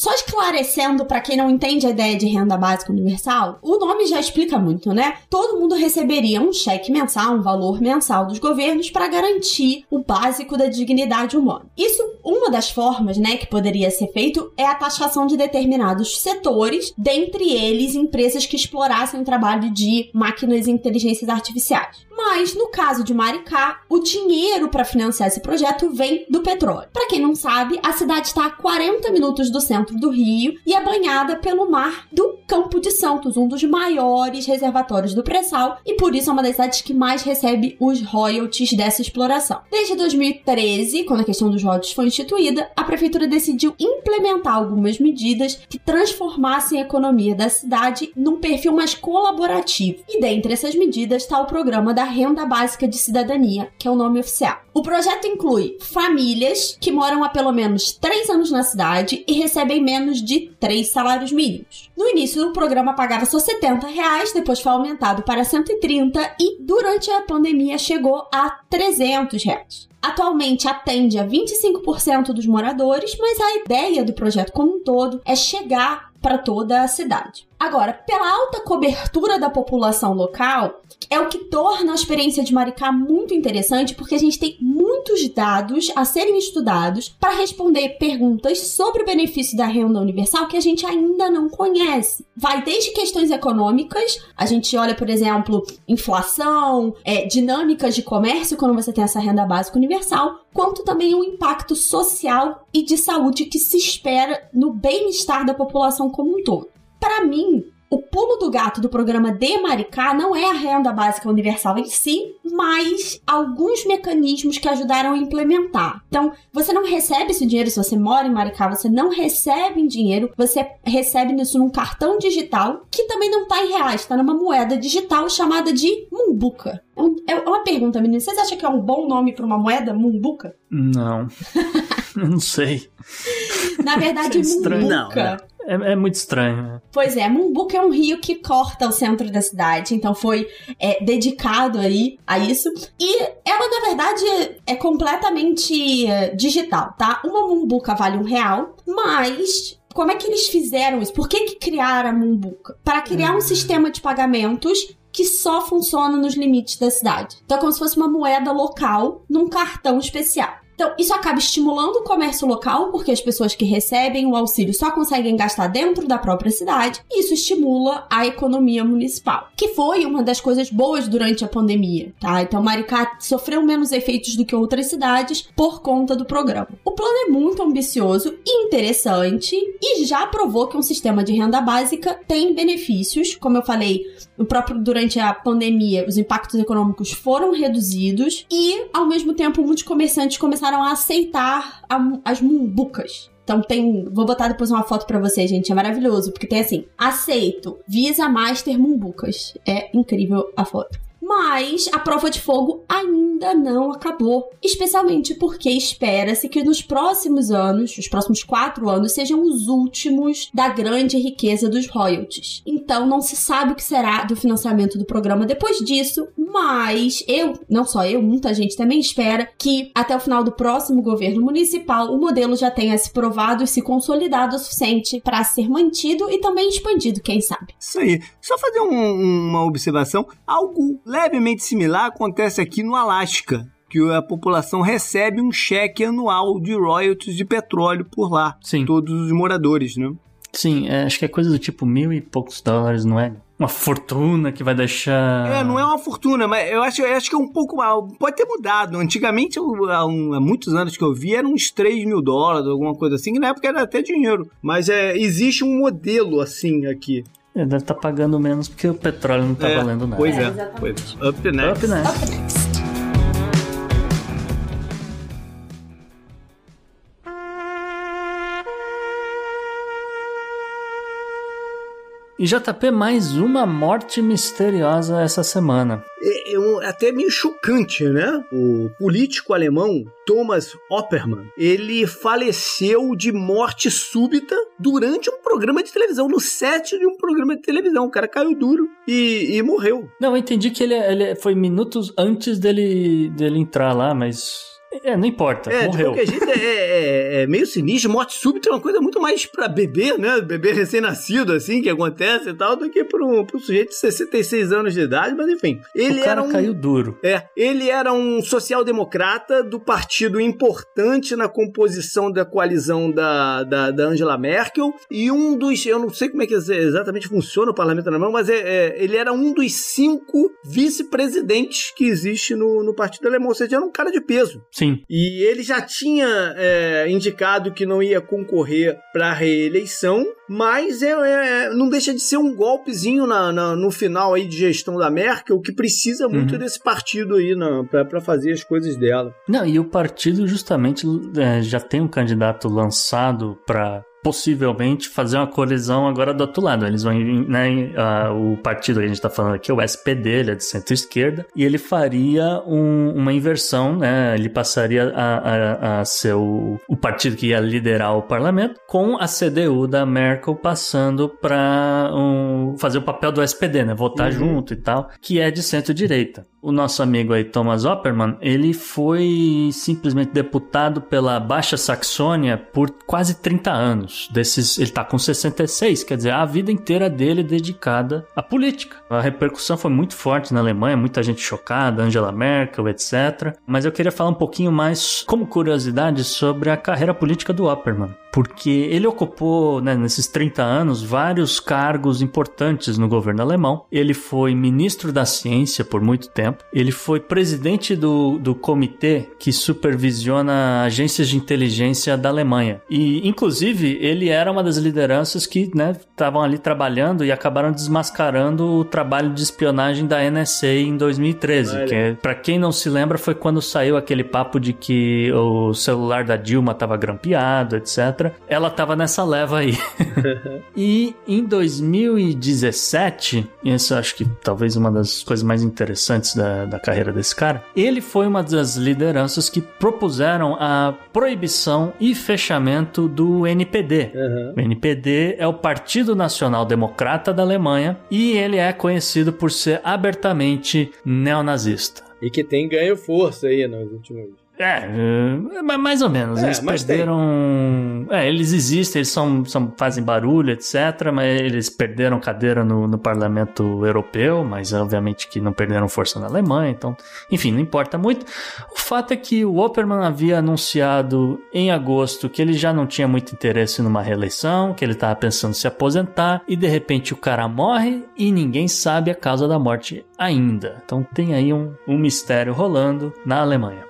Só esclarecendo para quem não entende a ideia de renda básica universal, o nome já explica muito, né? Todo mundo receberia um cheque mensal, um valor mensal dos governos para garantir o básico da dignidade humana. Isso, uma das formas, né, que poderia ser feito é a taxação de determinados setores, dentre eles empresas que explorassem o trabalho de máquinas e inteligências artificiais. Mas no caso de Maricá, o dinheiro para financiar esse projeto vem do petróleo. Para quem não sabe, a cidade está a 40 minutos do centro do Rio e é banhada pelo mar do Campo de Santos, um dos maiores reservatórios do pré-sal e por isso é uma das cidades que mais recebe os royalties dessa exploração. Desde 2013, quando a questão dos royalties foi instituída, a prefeitura decidiu implementar algumas medidas que transformassem a economia da cidade num perfil mais colaborativo. E dentre essas medidas está o programa da Renda Básica de Cidadania, que é o nome oficial. O projeto inclui famílias que moram há pelo menos 3 anos na cidade e recebem menos de 3 salários mínimos. No início, o programa pagava só 70 reais, depois foi aumentado para 130 e durante a pandemia chegou a 300 reais. Atualmente atende a 25% dos moradores, mas a ideia do projeto como um todo é chegar para toda a cidade. Agora, pela alta cobertura da população local, é o que torna a experiência de Maricá muito interessante, porque a gente tem muitos dados a serem estudados para responder perguntas sobre o benefício da renda universal que a gente ainda não conhece. Vai desde questões econômicas, a gente olha, por exemplo, inflação, é, dinâmicas de comércio quando você tem essa renda básica universal, quanto também o impacto social e de saúde que se espera no bem-estar da população como um todo. Para mim, o pulo do gato do programa de Maricá não é a renda básica universal em si, mas alguns mecanismos que ajudaram a implementar. Então, você não recebe esse dinheiro se você mora em Maricá, você não recebe em dinheiro, você recebe isso num cartão digital, que também não está em reais, está numa moeda digital chamada de Mumbuca. É, é uma pergunta, meninas. Vocês acham que é um bom nome para uma moeda, Mumbuca? Não. (laughs) Não sei. Na verdade, (laughs) é estranho. Mumbuca. Não, é, é muito estranho. né? Pois é, Mumbuca é um rio que corta o centro da cidade, então foi é, dedicado aí a isso. E ela, na verdade, é completamente é, digital, tá? Uma Mumbuca vale um real, mas como é que eles fizeram isso? Por que, que criaram a Mumbuca? Para criar um sistema de pagamentos que só funciona nos limites da cidade. Então é como se fosse uma moeda local num cartão especial. Então, isso acaba estimulando o comércio local, porque as pessoas que recebem o auxílio só conseguem gastar dentro da própria cidade, e isso estimula a economia municipal, que foi uma das coisas boas durante a pandemia, tá? Então, Maricá sofreu menos efeitos do que outras cidades por conta do programa. O plano é muito ambicioso e interessante, e já provou que um sistema de renda básica tem benefícios, como eu falei, próprio durante a pandemia, os impactos econômicos foram reduzidos e, ao mesmo tempo, muitos comerciantes começaram a aceitar a- as mumbucas. Então tem, vou botar depois uma foto pra vocês, gente, é maravilhoso, porque tem assim, aceito, Visa Master Mumbucas. É incrível a foto. Mas a prova de fogo ainda não acabou. Especialmente porque espera-se que nos próximos anos, os próximos quatro anos, sejam os últimos da grande riqueza dos royalties. Então não se sabe o que será do financiamento do programa depois disso, mas eu, não só eu, muita gente também espera que até o final do próximo governo municipal o modelo já tenha se provado e se consolidado o suficiente para ser mantido e também expandido, quem sabe. Isso aí. Só fazer um- uma observação. Algo levemente similar acontece aqui no Alasca. Que a população recebe um cheque anual de royalties de petróleo por lá. Sim. Todos os moradores, né? Sim, é, acho que é coisa do tipo mil e poucos dólares, não é? Uma fortuna que vai deixar. É, não é uma fortuna, mas eu acho, eu acho que é um pouco mal. Pode ter mudado. Antigamente, eu- há, um- há muitos anos que eu vi, eram uns 3 mil dólares, alguma coisa assim, que na época era até dinheiro. Mas é, existe um modelo assim aqui. É, deve estar pagando menos porque o petróleo não tá É, valendo nada. Pois É, é. exatamente. pois é. Up next. Up, né? E JP, mais uma morte misteriosa essa semana. É, é um- até meio chocante, né? O político alemão Thomas Oppermann, ele faleceu de morte súbita durante um programa de televisão, no set de um programa de televisão. O cara caiu duro e, e morreu. Não, eu entendi que ele, ele foi minutos antes dele, dele entrar lá, mas. É, não importa, É, de morreu. qualquer jeito, é, é- é meio sinistro. Morte súbita é uma coisa muito mais pra bebê, né? Bebê recém-nascido, assim, que acontece e tal, do que pra um, pra um sujeito de 66 anos de idade, mas enfim. Ele o cara era um. caiu duro. É, ele era um social-democrata do partido importante na composição da coalizão da, da, da Angela Merkel e um dos, eu não sei como é que exatamente funciona o parlamento alemão, mas é, é, ele era um dos cinco vice-presidentes que existe no, no partido alemão, ou seja, era um cara de peso. Sim. E ele já tinha é, indicado que não ia concorrer para a reeleição, mas é, é- não deixa de ser um golpezinho na- na- no final aí de gestão da Merkel, que precisa muito Uhum. desse partido aí para fazer as coisas dela. Não, e o partido justamente é, já tem um candidato lançado para possivelmente fazer uma colisão agora do outro lado. Eles vão, né, o partido que a gente está falando aqui, o SPD, ele é de centro-esquerda, e ele faria um- uma inversão, né? Ele passaria a, a- a ser o, o partido que ia liderar o parlamento, com a CDU da Merkel passando para fazer o papel do SPD, né? Votar Uhum. junto e tal, que é de centro-direita. O nosso amigo aí, Thomas Opperman, ele foi simplesmente deputado pela Baixa Saxônia por quase 30 anos. Desses, ele tá com 66, quer dizer, a vida inteira dele dedicada à política. A repercussão foi muito forte na Alemanha, muita gente chocada, Angela Merkel, etc. Mas eu queria falar um pouquinho mais, como curiosidade, sobre a carreira política do Opperman. Porque ele ocupou, né, nesses 30 anos, vários cargos importantes no governo alemão. Ele foi ministro da ciência por muito tempo. Ele foi presidente do, do comitê que supervisiona agências de inteligência da Alemanha. E, inclusive, ele era uma das lideranças que né, estavam ali trabalhando e acabaram desmascarando o trabalho de espionagem da NSA em 2013. Olha. Que, é, para quem não se lembra, foi quando saiu aquele papo de que o celular da Dilma estava grampeado, etc. Ela estava nessa leva aí. (laughs) E em 2017, e essa eu acho que talvez uma das coisas mais interessantes da, da carreira desse cara, ele foi uma das lideranças que propuseram a proibição e fechamento do NPD. Uhum. O NPD é o Partido Nacional Democrata da Alemanha e ele é conhecido por ser abertamente neonazista. E que tem ganho força aí nos últimos. É, é, ma- mais ou menos. É, eles tem. perderam. É, eles existem, eles são, são, fazem barulho, etc. Mas eles perderam cadeira no, no parlamento europeu, mas obviamente que não perderam força na Alemanha. Então, enfim, não importa muito. O fato é que o Opperman havia anunciado em agosto que ele já não tinha muito interesse numa reeleição, que ele estava pensando em se aposentar, e de repente o cara morre e ninguém sabe a causa da morte ainda. Então tem aí um, um mistério rolando na Alemanha.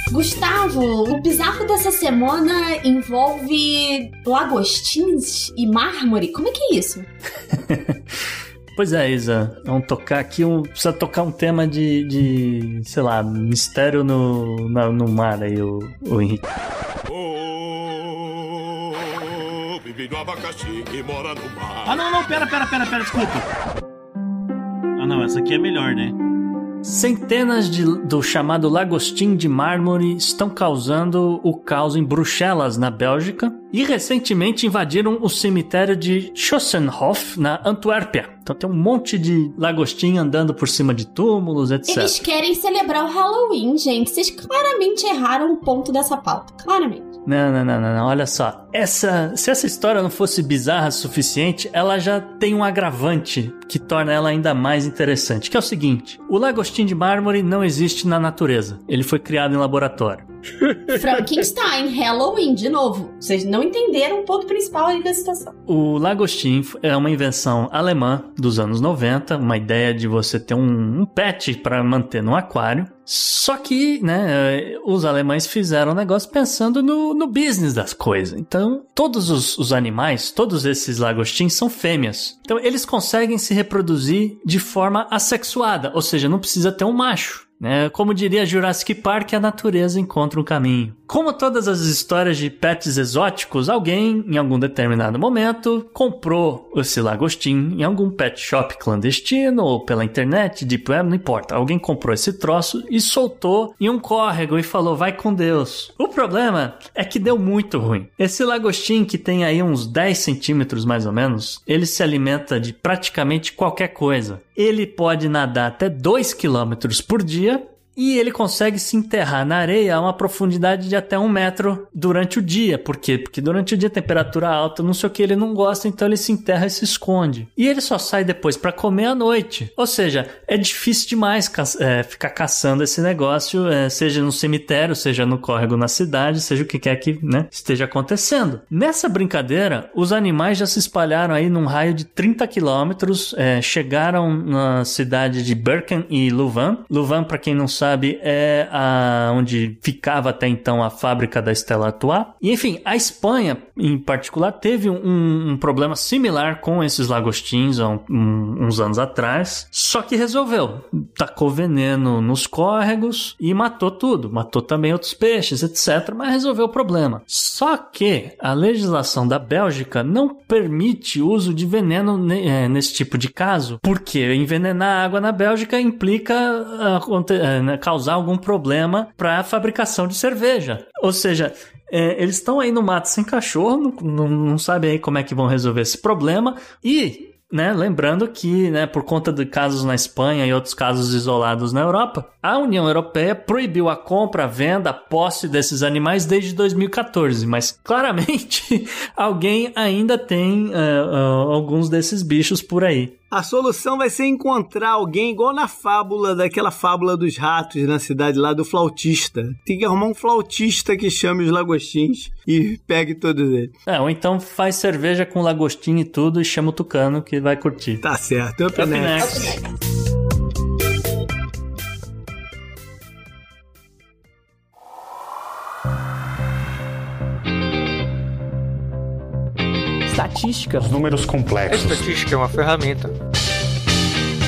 Gustavo, o bizarro dessa semana envolve lagostins e mármore. Como é que é isso? (laughs) Pois é, Isa. Vamos tocar aqui um. Precisa tocar um tema de. de sei lá, mistério no, na- no mar aí, o, o Henrique. vive no abacaxi e mora no mar. Ah, não, não, pera, pera, pera, pera, desculpa. Ah, não, essa aqui é melhor, né? Centenas de, do chamado lagostim de mármore estão causando o caos em Bruxelas, na Bélgica, e recentemente invadiram o cemitério de Schossenhof, na Antuérpia. Então tem um monte de lagostim andando por cima de túmulos, etc. Eles querem celebrar o Halloween, gente. Vocês claramente erraram o ponto dessa pauta. Claramente. Não, não, não, não, não. Olha só. Essa, se essa história não fosse bizarra o suficiente, ela já tem um agravante que torna ela ainda mais interessante, que é o seguinte: o lagostim de mármore não existe na natureza. Ele foi criado em laboratório. (laughs) Frankenstein, Halloween, de novo. Vocês não entenderam o ponto principal aí da situação. O lagostim é uma invenção alemã dos anos 90, uma ideia de você ter um, um pet para manter no aquário. Só que, né, os alemães fizeram o negócio pensando no, no business das coisas. Então, todos os, os animais, todos esses lagostins são fêmeas. Então, eles conseguem se reproduzir de forma assexuada, ou seja, não precisa ter um macho. Né? Como diria Jurassic Park, a natureza encontra um caminho. Como todas as histórias de pets exóticos, alguém, em algum determinado momento, comprou esse lagostim em algum pet shop clandestino ou pela internet, deep web, não importa. Alguém comprou esse troço e soltou em um córrego e falou: vai com Deus. O problema é que deu muito ruim. Esse lagostim, que tem aí uns 10 centímetros mais ou menos, ele se alimenta de praticamente qualquer coisa. Ele pode nadar até 2 quilômetros por dia E ele consegue se enterrar na areia a uma profundidade de até um metro durante o dia. Por quê? Porque durante o dia temperatura alta, não sei o que, ele não gosta, então ele se enterra e se esconde. E ele só sai depois para comer à noite. Ou seja, é difícil demais ca é, ficar caçando esse negócio, é, seja no cemitério, seja no córrego na cidade, seja o que quer que né, esteja acontecendo. Nessa brincadeira, os animais já se espalharam aí num raio de 30 quilômetros, é, chegaram na cidade de Birken e Louvain. Louvain, para quem não sabe, é a, onde ficava até então a fábrica da Stella Artois. E enfim, a Espanha, em particular, teve um, um problema similar com esses lagostins há um, uns anos atrás, só que resolveu. Tacou veneno nos córregos e matou tudo. Matou também outros peixes, etc. Mas resolveu o problema. Só que a legislação da Bélgica não permite uso de veneno é, nesse tipo de caso, porque envenenar água na Bélgica implica uh, né, causar algum problema para a fabricação de cerveja. Ou seja, é, eles estão aí no mato sem cachorro, não, não, não sabem aí como é que vão resolver esse problema. E né, lembrando que, né, por conta de casos na Espanha e outros casos isolados na Europa, a União Europeia proibiu a compra, a venda, a posse desses animais desde 2014. Mas claramente (laughs) alguém ainda tem uh, uh, alguns desses bichos por aí. A solução vai ser encontrar alguém igual na fábula, daquela fábula dos ratos na cidade lá do flautista. Tem que arrumar um flautista que chame os lagostins e pegue todos eles. É, ou então faz cerveja com lagostinho e tudo e chama o tucano que vai curtir. Tá certo. Up, Up next. next. Estatística. Os números complexos. A estatística é uma ferramenta.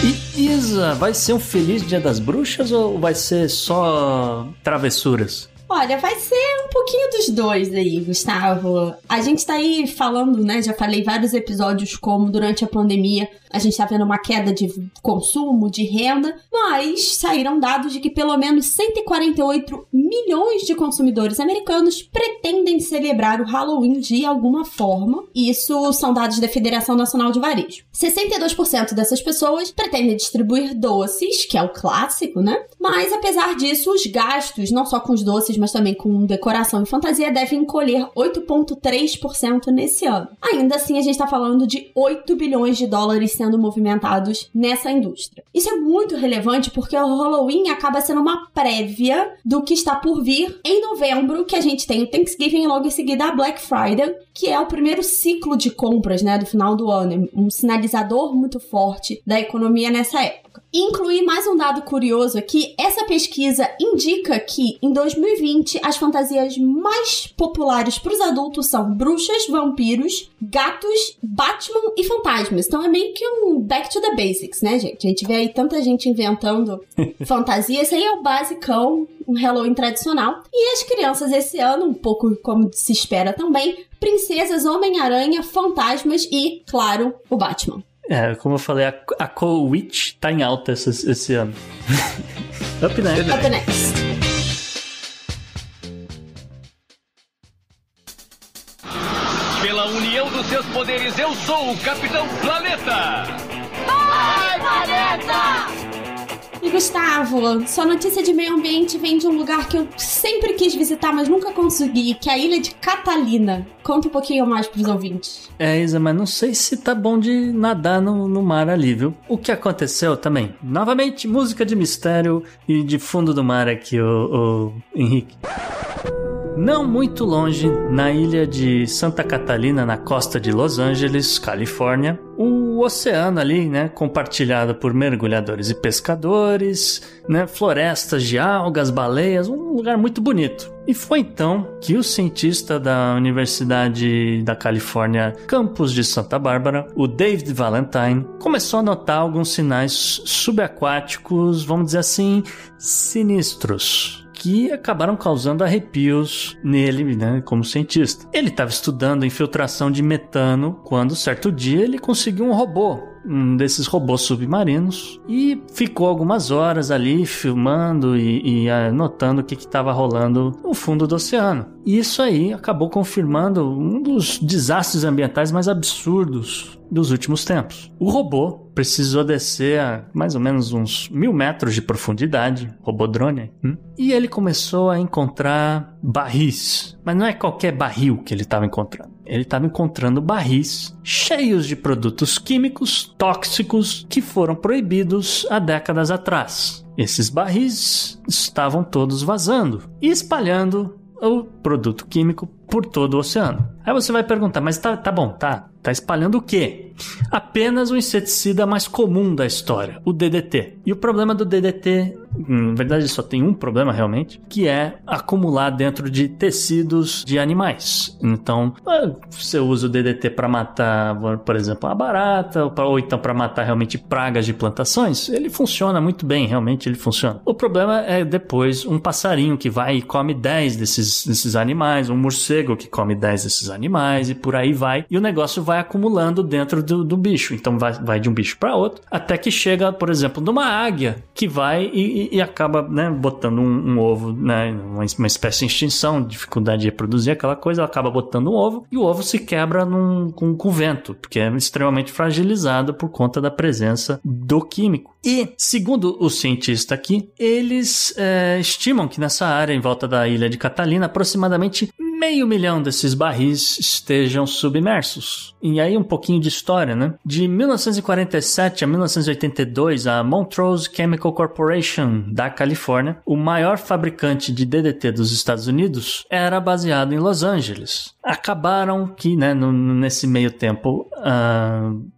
E Isa, vai ser um feliz Dia das Bruxas ou vai ser só travessuras? Olha, vai ser um pouquinho dos dois aí, Gustavo. A gente tá aí falando, né? Já falei vários episódios como durante a pandemia a gente está vendo uma queda de consumo, de renda, mas saíram dados de que pelo menos 148 milhões de consumidores americanos pretendem celebrar o Halloween de alguma forma. Isso são dados da Federação Nacional de Varejo. 62% dessas pessoas pretendem distribuir doces, que é o clássico, né? Mas apesar disso, os gastos, não só com os doces, mas também com decoração e fantasia, devem encolher 8,3% nesse ano. Ainda assim, a gente está falando de 8 bilhões de dólares sendo movimentados nessa indústria. Isso é muito relevante porque o Halloween acaba sendo uma prévia do que está por vir em novembro, que a gente tem o Thanksgiving e logo em seguida a Black Friday, que é o primeiro ciclo de compras, né, do final do ano, um sinalizador muito forte da economia nessa época. Incluir mais um dado curioso aqui, essa pesquisa indica que em 2020 as fantasias mais populares para os adultos são bruxas, vampiros, gatos, Batman e fantasmas. Então é meio que um back to the basics, né, gente? A gente vê aí tanta gente inventando (laughs) fantasia, esse aí é o basicão, um Halloween tradicional. E as crianças esse ano, um pouco como se espera também, princesas, Homem-Aranha, fantasmas e, claro, o Batman. É, como eu falei, a, a Cold Witch tá em alta esse, esse ano. (laughs) Up next. Up next. Pela união dos seus poderes, eu sou o Capitão Planeta! Vai, Planeta! E Gustavo, sua notícia de meio ambiente vem de um lugar que eu sempre quis visitar, mas nunca consegui, que é a ilha de Catalina. Conta um pouquinho mais pros ouvintes. É, Isa, mas não sei se tá bom de nadar no, no mar ali, viu? O que aconteceu também? Novamente, música de mistério e de fundo do mar aqui, o, o Henrique. Não muito longe, na ilha de Santa Catalina, na costa de Los Angeles, Califórnia, o oceano ali, né, compartilhado por mergulhadores e pescadores, né, florestas de algas, baleias, um lugar muito bonito. E foi então que o cientista da Universidade da Califórnia, campus de Santa Bárbara, o David Valentine, começou a notar alguns sinais subaquáticos, vamos dizer assim, sinistros que acabaram causando arrepios nele, né, como cientista. Ele estava estudando infiltração de metano quando, certo dia, ele conseguiu um robô um desses robôs submarinos e ficou algumas horas ali filmando e, e anotando o que estava rolando no fundo do oceano. E isso aí acabou confirmando um dos desastres ambientais mais absurdos dos últimos tempos. O robô precisou descer a mais ou menos uns mil metros de profundidade, robô drone, hum? e ele começou a encontrar barris. Mas não é qualquer barril que ele estava encontrando. Ele estava encontrando barris cheios de produtos químicos tóxicos que foram proibidos há décadas atrás. Esses barris estavam todos vazando e espalhando o produto químico por todo o oceano. Aí você vai perguntar, mas tá, tá bom, tá, tá espalhando o quê? Apenas o inseticida mais comum da história, o DDT. E o problema do DDT, na verdade só tem um problema realmente, que é acumular dentro de tecidos de animais. Então, ah, você usa o DDT para matar, por exemplo, a barata, ou então para matar realmente pragas de plantações, ele funciona muito bem, realmente ele funciona. O problema é depois um passarinho que vai e come 10 desses, desses animais, um morcego que come 10 desses animais e por aí vai. E o negócio vai acumulando dentro do, do bicho. Então vai, vai de um bicho para outro, até que chega, por exemplo, numa águia que vai e, e, acaba né, botando um, um ovo, né, uma, uma, espécie de extinção, dificuldade de reproduzir aquela coisa, ela acaba botando um ovo e o ovo se quebra num, com, com vento, porque é extremamente fragilizado por conta da presença do químico. E, segundo o cientista aqui, eles é, estimam que nessa área em volta da ilha de Catalina, aproximadamente meio milhão desses barris estejam submersos. E aí um pouquinho de história, né? De 1947 a 1982, a Montrose Chemical Corporation da Califórnia, o maior fabricante de DDT dos Estados Unidos, era baseado em Los Angeles. Acabaram que, né, no, nesse meio tempo, uh,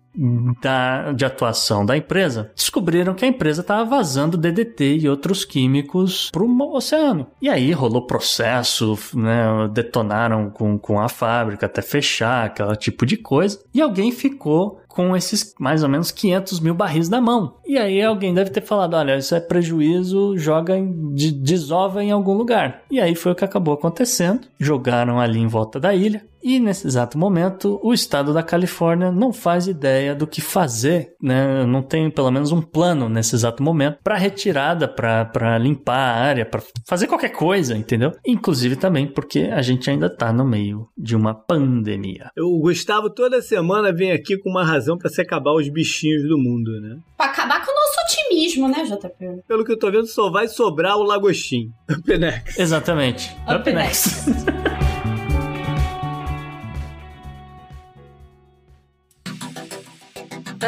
da, de atuação da empresa, descobriram que a empresa estava vazando DDT e outros químicos para o oceano. E aí rolou processo, né, detonaram com, com a fábrica até fechar, aquele tipo de coisa. E alguém ficou com esses mais ou menos 500 mil barris na mão. E aí alguém deve ter falado: olha, isso é prejuízo, joga, em, desova em algum lugar. E aí foi o que acabou acontecendo. Jogaram ali em volta da ilha. E nesse exato momento, o estado da Califórnia não faz ideia do que fazer, né? Não tem pelo menos um plano nesse exato momento para retirada, para limpar a área, para fazer qualquer coisa, entendeu? Inclusive também porque a gente ainda tá no meio de uma pandemia. O Gustavo toda semana vem aqui com uma razão para se acabar os bichinhos do mundo, né? Pra acabar com o nosso otimismo, né, JP? Pelo que eu tô vendo, só vai sobrar o Lagostim. (laughs) Up next. Exatamente. Up, Up next. next. (laughs)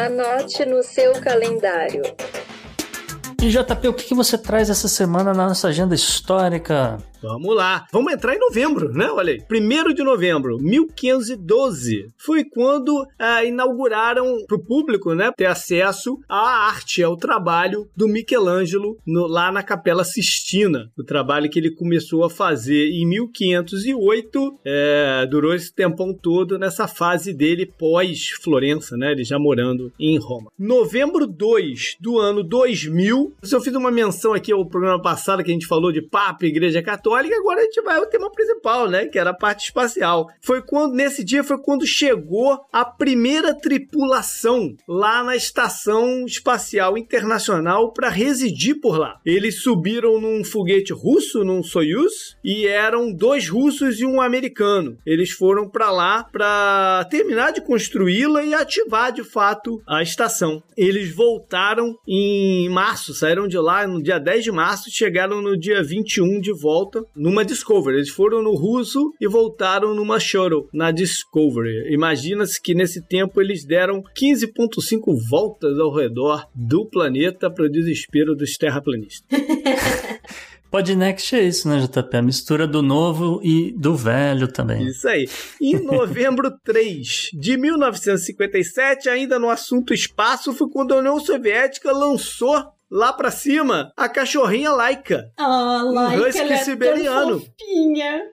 Anote no seu calendário. E JP, o que você traz essa semana na nossa agenda histórica? Vamos lá. Vamos entrar em novembro, né? Olha aí. 1 de novembro, 1512. Foi quando ah, inauguraram para o público, né? Ter acesso à arte, ao trabalho do Michelangelo no, lá na Capela Sistina. O trabalho que ele começou a fazer em 1508. É, durou esse tempão todo nessa fase dele pós-Florença, né? Ele já morando em Roma. Novembro 2 do ano 2000. Eu fiz uma menção aqui ao programa passado que a gente falou de Papa, Igreja Católica católica, agora a gente vai ao tema principal, né? Que era a parte espacial. Foi quando, nesse dia, foi quando chegou a primeira tripulação lá na Estação Espacial Internacional para residir por lá. Eles subiram num foguete russo, num Soyuz, e eram dois russos e um americano. Eles foram para lá para terminar de construí-la e ativar de fato a estação. Eles voltaram em março, saíram de lá no dia 10 de março, chegaram no dia 21 de volta numa Discovery. Eles foram no russo e voltaram numa Shuttle na Discovery. Imagina-se que nesse tempo eles deram 15,5 voltas ao redor do planeta para o desespero dos terraplanistas. (laughs) Podnext é isso, né, JP? A mistura do novo e do velho também. Isso aí. Em (laughs) novembro 3 de 1957, ainda no assunto espaço, foi quando a União Soviética lançou lá pra cima, a cachorrinha Laika. Ah, Laika, um husky ela é siberiano.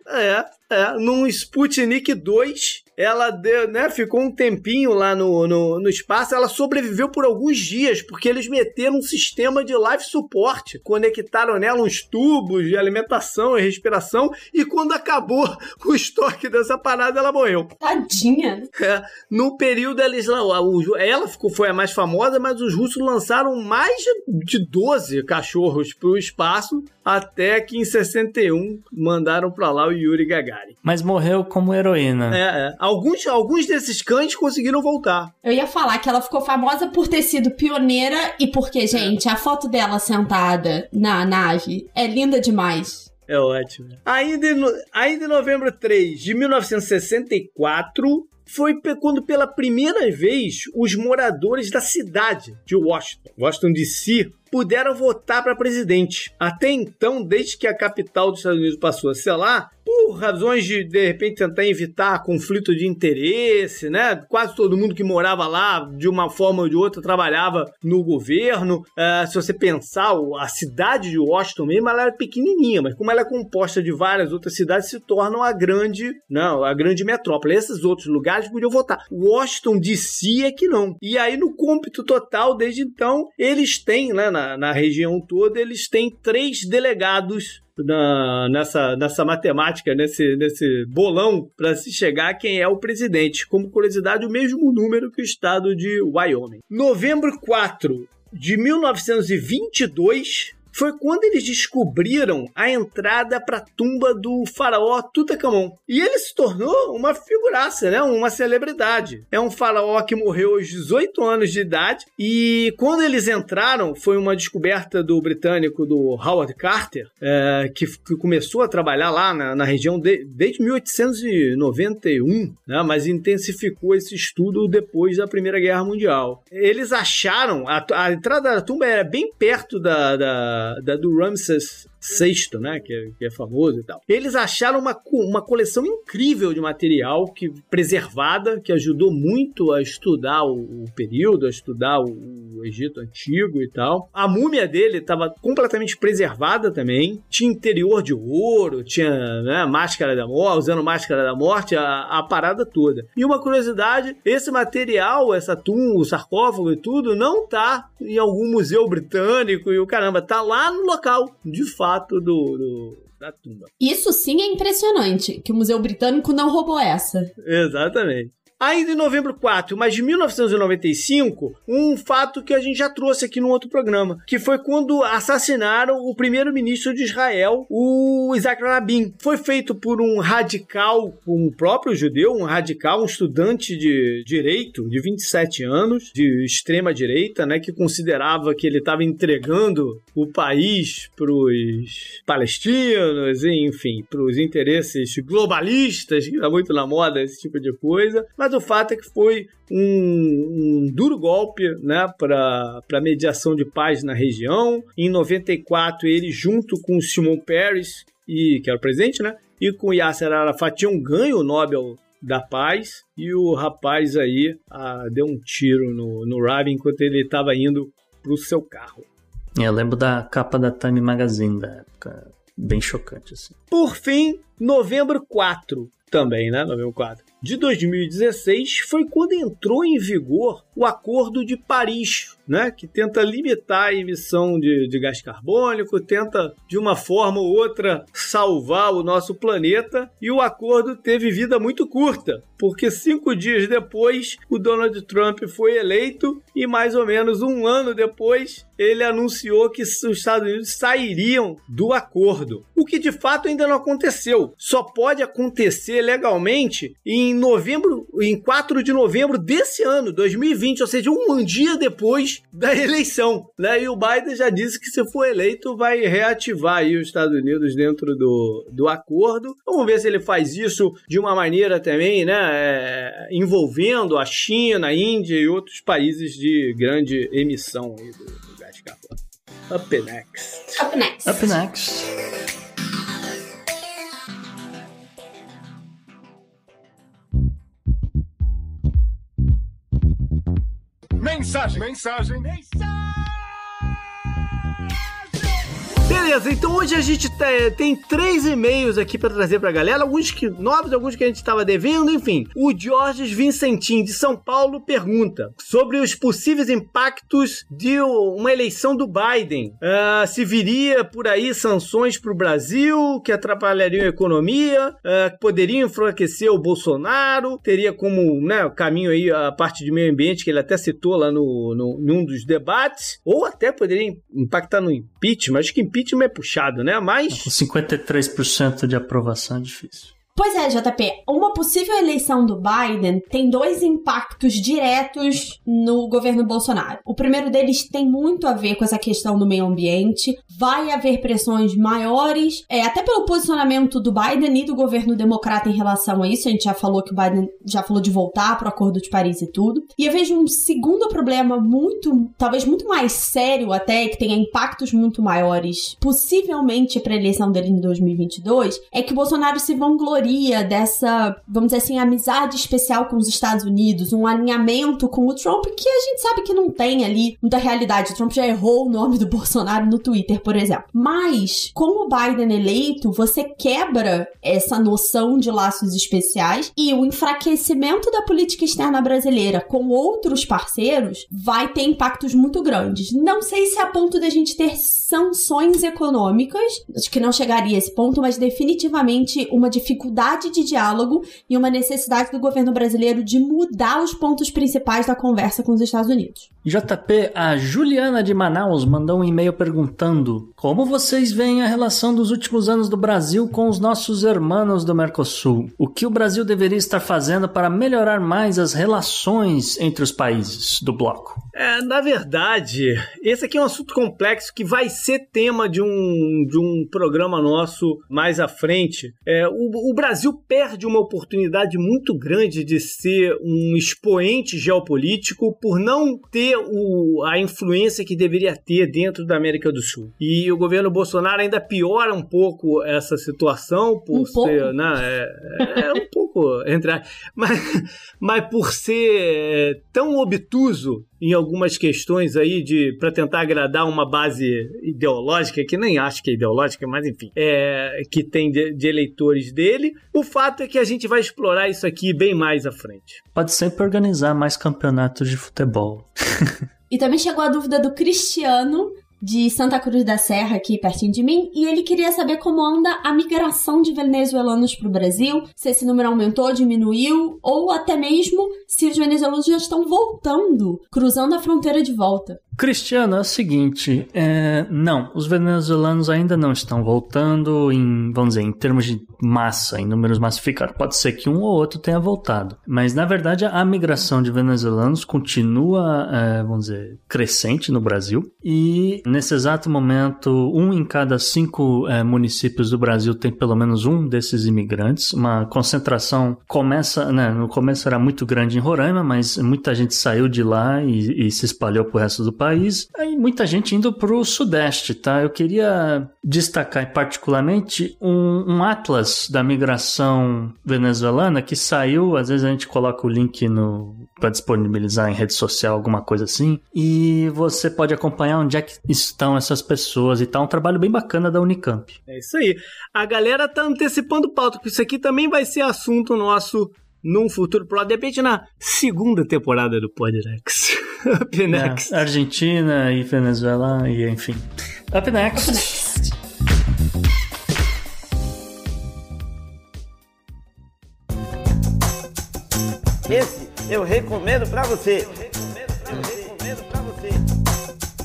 É, é, num Sputnik 2 ela deu, né, ficou um tempinho lá no, no, no, espaço, ela sobreviveu por alguns dias, porque eles meteram um sistema de life support, conectaram nela uns tubos de alimentação e respiração, e quando acabou (laughs) o estoque dessa parada, ela morreu. Tadinha! É, no período eles ela ficou, foi a mais famosa, mas os russos lançaram mais de 12 cachorros para o espaço até que em 61 mandaram pra lá o Yuri Gagarin. Mas morreu como heroína. É, é. Alguns, alguns desses cães conseguiram voltar. Eu ia falar que ela ficou famosa por ter sido pioneira e porque, gente, a foto dela sentada na nave é linda demais. É ótimo. Ainda em, ainda em novembro 3 de 1964, foi quando pela primeira vez os moradores da cidade de Washington, Washington DC, puderam votar para presidente. Até então, desde que a capital dos Estados Unidos passou a ser lá, por razões de, de repente, tentar evitar conflito de interesse, né? Quase todo mundo que morava lá, de uma forma ou de outra, trabalhava no governo. Ah, se você pensar, a cidade de Washington mesmo, ela era pequenininha, mas como ela é composta de várias outras cidades, se tornam a grande, não, a grande metrópole. Esses outros lugares podiam votar. Washington DC é que não. E aí, no cômpito total, desde então, eles têm, né, na, na região toda, eles têm três delegados na- nessa, nessa matemática, nesse, nesse bolão, para se chegar a quem é o presidente. Como curiosidade, o mesmo número que o estado de Wyoming. Novembro 4 de 1922 foi quando eles descobriram a entrada para a tumba do faraó Tutankhamon. E ele se tornou uma figuraça, né? uma celebridade. É um faraó que morreu aos 18 anos de idade e quando eles entraram, foi uma descoberta do britânico do Howard Carter, é, que, que começou a trabalhar lá na, na região de- desde 1891, né? mas intensificou esse estudo depois da Primeira Guerra Mundial. Eles acharam, a, a entrada da tumba era bem perto da, da, da do Ramses VI, né, que é, que é famoso e tal. Eles acharam uma, uma coleção incrível de material que preservada, que ajudou muito a estudar o, o período, a estudar o Egito antigo e tal. A múmia dele estava completamente preservada também. Tinha interior de ouro, tinha né, máscara da morte, usando máscara da morte, a, a parada toda. E uma curiosidade, esse material, essa tumba, o sarcófago e tudo, não tá em algum museu britânico e o caramba, tá lá no local, de fato, do, do- da tumba. Isso sim é impressionante, que o Museu Britânico não roubou essa. Exatamente. Ainda em novembro 4, mas de 1995, um fato que a gente já trouxe aqui no outro programa, que foi quando assassinaram o primeiro-ministro de Israel, o Isaac Rabin. Foi feito por um radical, um próprio judeu, um radical, um estudante de direito de 27 anos, de extrema direita, né, que considerava que ele estava entregando o país para os palestinos, enfim, para os interesses globalistas, que está muito na moda esse tipo de coisa. Mas o fato é que foi um, um duro golpe né, para a mediação de paz na região. Em 94, ele, junto com Simon Peres, e, que era o presidente, né, e com Yasser Arafat, tinham ganho o Nobel da Paz. E o rapaz aí ah, deu um tiro no, no Rabin enquanto ele estava indo para o seu carro. Eu lembro da capa da Time Magazine da época. Bem chocante, assim. Por fim, novembro 4, também, né? Novembro 4 de 2016 foi quando entrou em vigor o Acordo de Paris, né? Que tenta limitar a emissão de, de gás carbônico, tenta de uma forma ou outra salvar o nosso planeta. E o acordo teve vida muito curta, porque cinco dias depois o Donald Trump foi eleito e mais ou menos um ano depois ele anunciou que os Estados Unidos sairiam do acordo. O que de fato ainda não aconteceu. Só pode acontecer legalmente em novembro, em 4 de novembro desse ano, 2020, ou seja, um dia depois da eleição. Né? E o Biden já disse que se for eleito vai reativar aí os Estados Unidos dentro do, do acordo. Vamos ver se ele faz isso de uma maneira também, né, é, envolvendo a China, a Índia e outros países de grande emissão aí do, do gás carbônico. Up next. Up next. Up next. Mensagem, mensagem, Beleza, então hoje a gente te- tem três e-mails aqui pra trazer pra galera, alguns que novos, alguns que a gente tava devendo, enfim. O Jorge Vincentim de São Paulo pergunta sobre os possíveis impactos de uma eleição do Biden. Ah, se viria por aí sanções pro Brasil que atrapalhariam a economia, que poderiam enfraquecer o Bolsonaro, teria como né, caminho aí a parte de meio ambiente que ele até citou lá no, no, num dos debates, ou até poderia impactar no impeachment. Acho que impeachment é puxado, né? Mas. Com 53% de aprovação é difícil. Pois é, JP, uma possível eleição do Biden tem dois impactos diretos no governo Bolsonaro. O primeiro deles tem muito a ver com essa questão do meio ambiente. Vai haver pressões maiores, é, até pelo posicionamento do Biden e do governo democrata em relação a isso. A gente já falou que o Biden já falou de voltar para o Acordo de Paris e tudo. E eu vejo um segundo problema muito, talvez muito mais sério até, que tenha impactos muito maiores, possivelmente para a eleição dele em 2022, é que o Bolsonaro se vangloria dessa, vamos dizer assim, amizade especial com os Estados Unidos, um alinhamento com o Trump que a gente sabe que não tem ali muita realidade. O Trump já errou o nome do (laughs) Bolsonaro no Twitter, por exemplo. Mas, com o Biden eleito, você quebra essa noção de laços especiais e o enfraquecimento da política externa brasileira com outros parceiros vai ter impactos muito grandes. Não sei se é a ponto da gente ter sanções econômicas, acho que não chegaria a esse ponto, mas definitivamente uma dificuldade de diálogo e uma necessidade do governo brasileiro de mudar os pontos principais da conversa com os Estados Unidos. JP, a Juliana de Manaus mandou um e-mail perguntando como vocês veem a relação dos últimos anos do Brasil com os nossos irmãos do Mercosul. O que o Brasil deveria estar fazendo para melhorar mais as relações entre os países do bloco? É, na verdade, esse aqui é um assunto complexo que vai ser tema de um, de um programa nosso mais à frente. É, o, o Brasil perde uma oportunidade muito grande de ser um expoente geopolítico por não ter o, a influência que deveria ter dentro da América do Sul. E o governo Bolsonaro ainda piora um pouco essa situação por Um ser, né, é, é um pouco entre a- (laughs) mas, mas por ser é, tão obtuso em algumas questões aí de para tentar agradar uma base ideológica que nem acho que é ideológica, mas enfim, é, que tem de, de eleitores dele. O fato é que a gente vai explorar isso aqui bem mais à frente. Pode sempre organizar mais campeonatos de futebol. (laughs) E também chegou a dúvida do Cristiano, de Santa Cruz da Serra, aqui pertinho de mim, e ele queria saber como anda a migração de venezuelanos para o Brasil, se esse número aumentou, diminuiu, ou até mesmo se os venezuelanos já estão voltando, cruzando a fronteira de volta. Cristiano, é o seguinte, é, não, os venezuelanos ainda não estão voltando em, vamos dizer, em termos de massa, em números massificados. Pode ser que um ou outro tenha voltado, mas na verdade a migração de venezuelanos continua, é, vamos dizer, crescente no Brasil e nesse exato momento, um em cada cinco é, municípios do Brasil tem pelo menos um desses imigrantes. Uma concentração começa, né, no começo era muito grande em Roraima, mas muita gente saiu de lá e, e se espalhou pro resto do país. Aí muita gente indo pro sudeste, tá? Eu queria destacar particularmente um, um atlas da migração venezuelana que saiu, às vezes a gente coloca o link no para disponibilizar em rede social, alguma coisa assim, e você pode acompanhar onde é que estão essas pessoas e tal, um trabalho bem bacana da Unicamp. É isso aí. A galera tá antecipando pauta, porque isso aqui também vai ser assunto nosso num futuro próximo, de repente na segunda temporada do Podnext. (laughs) Up next. É, Argentina e Venezuela e enfim. Up next. Esse eu recomendo pra você.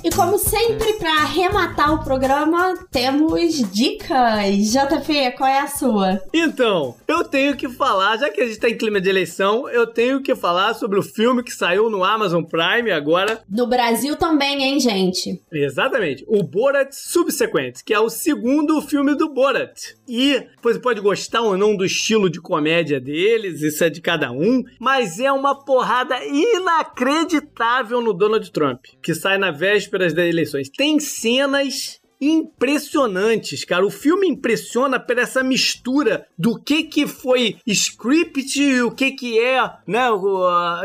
E como sempre, para arrematar o programa, temos dicas. JP, qual é a sua? Então, eu tenho que falar, já que a gente tá em clima de eleição, eu tenho que falar sobre o filme que saiu no Amazon Prime agora. No Brasil também, hein, gente? Exatamente, o Borat Subsequent, que é o segundo filme do Borat. E você pode gostar ou não do estilo de comédia deles, isso é de cada um, mas é uma porrada inacreditável no Donald Trump, que sai na vésperas das eleições. Tem cenas impressionantes, cara. O filme impressiona por essa mistura do que que foi script e o que que é, né,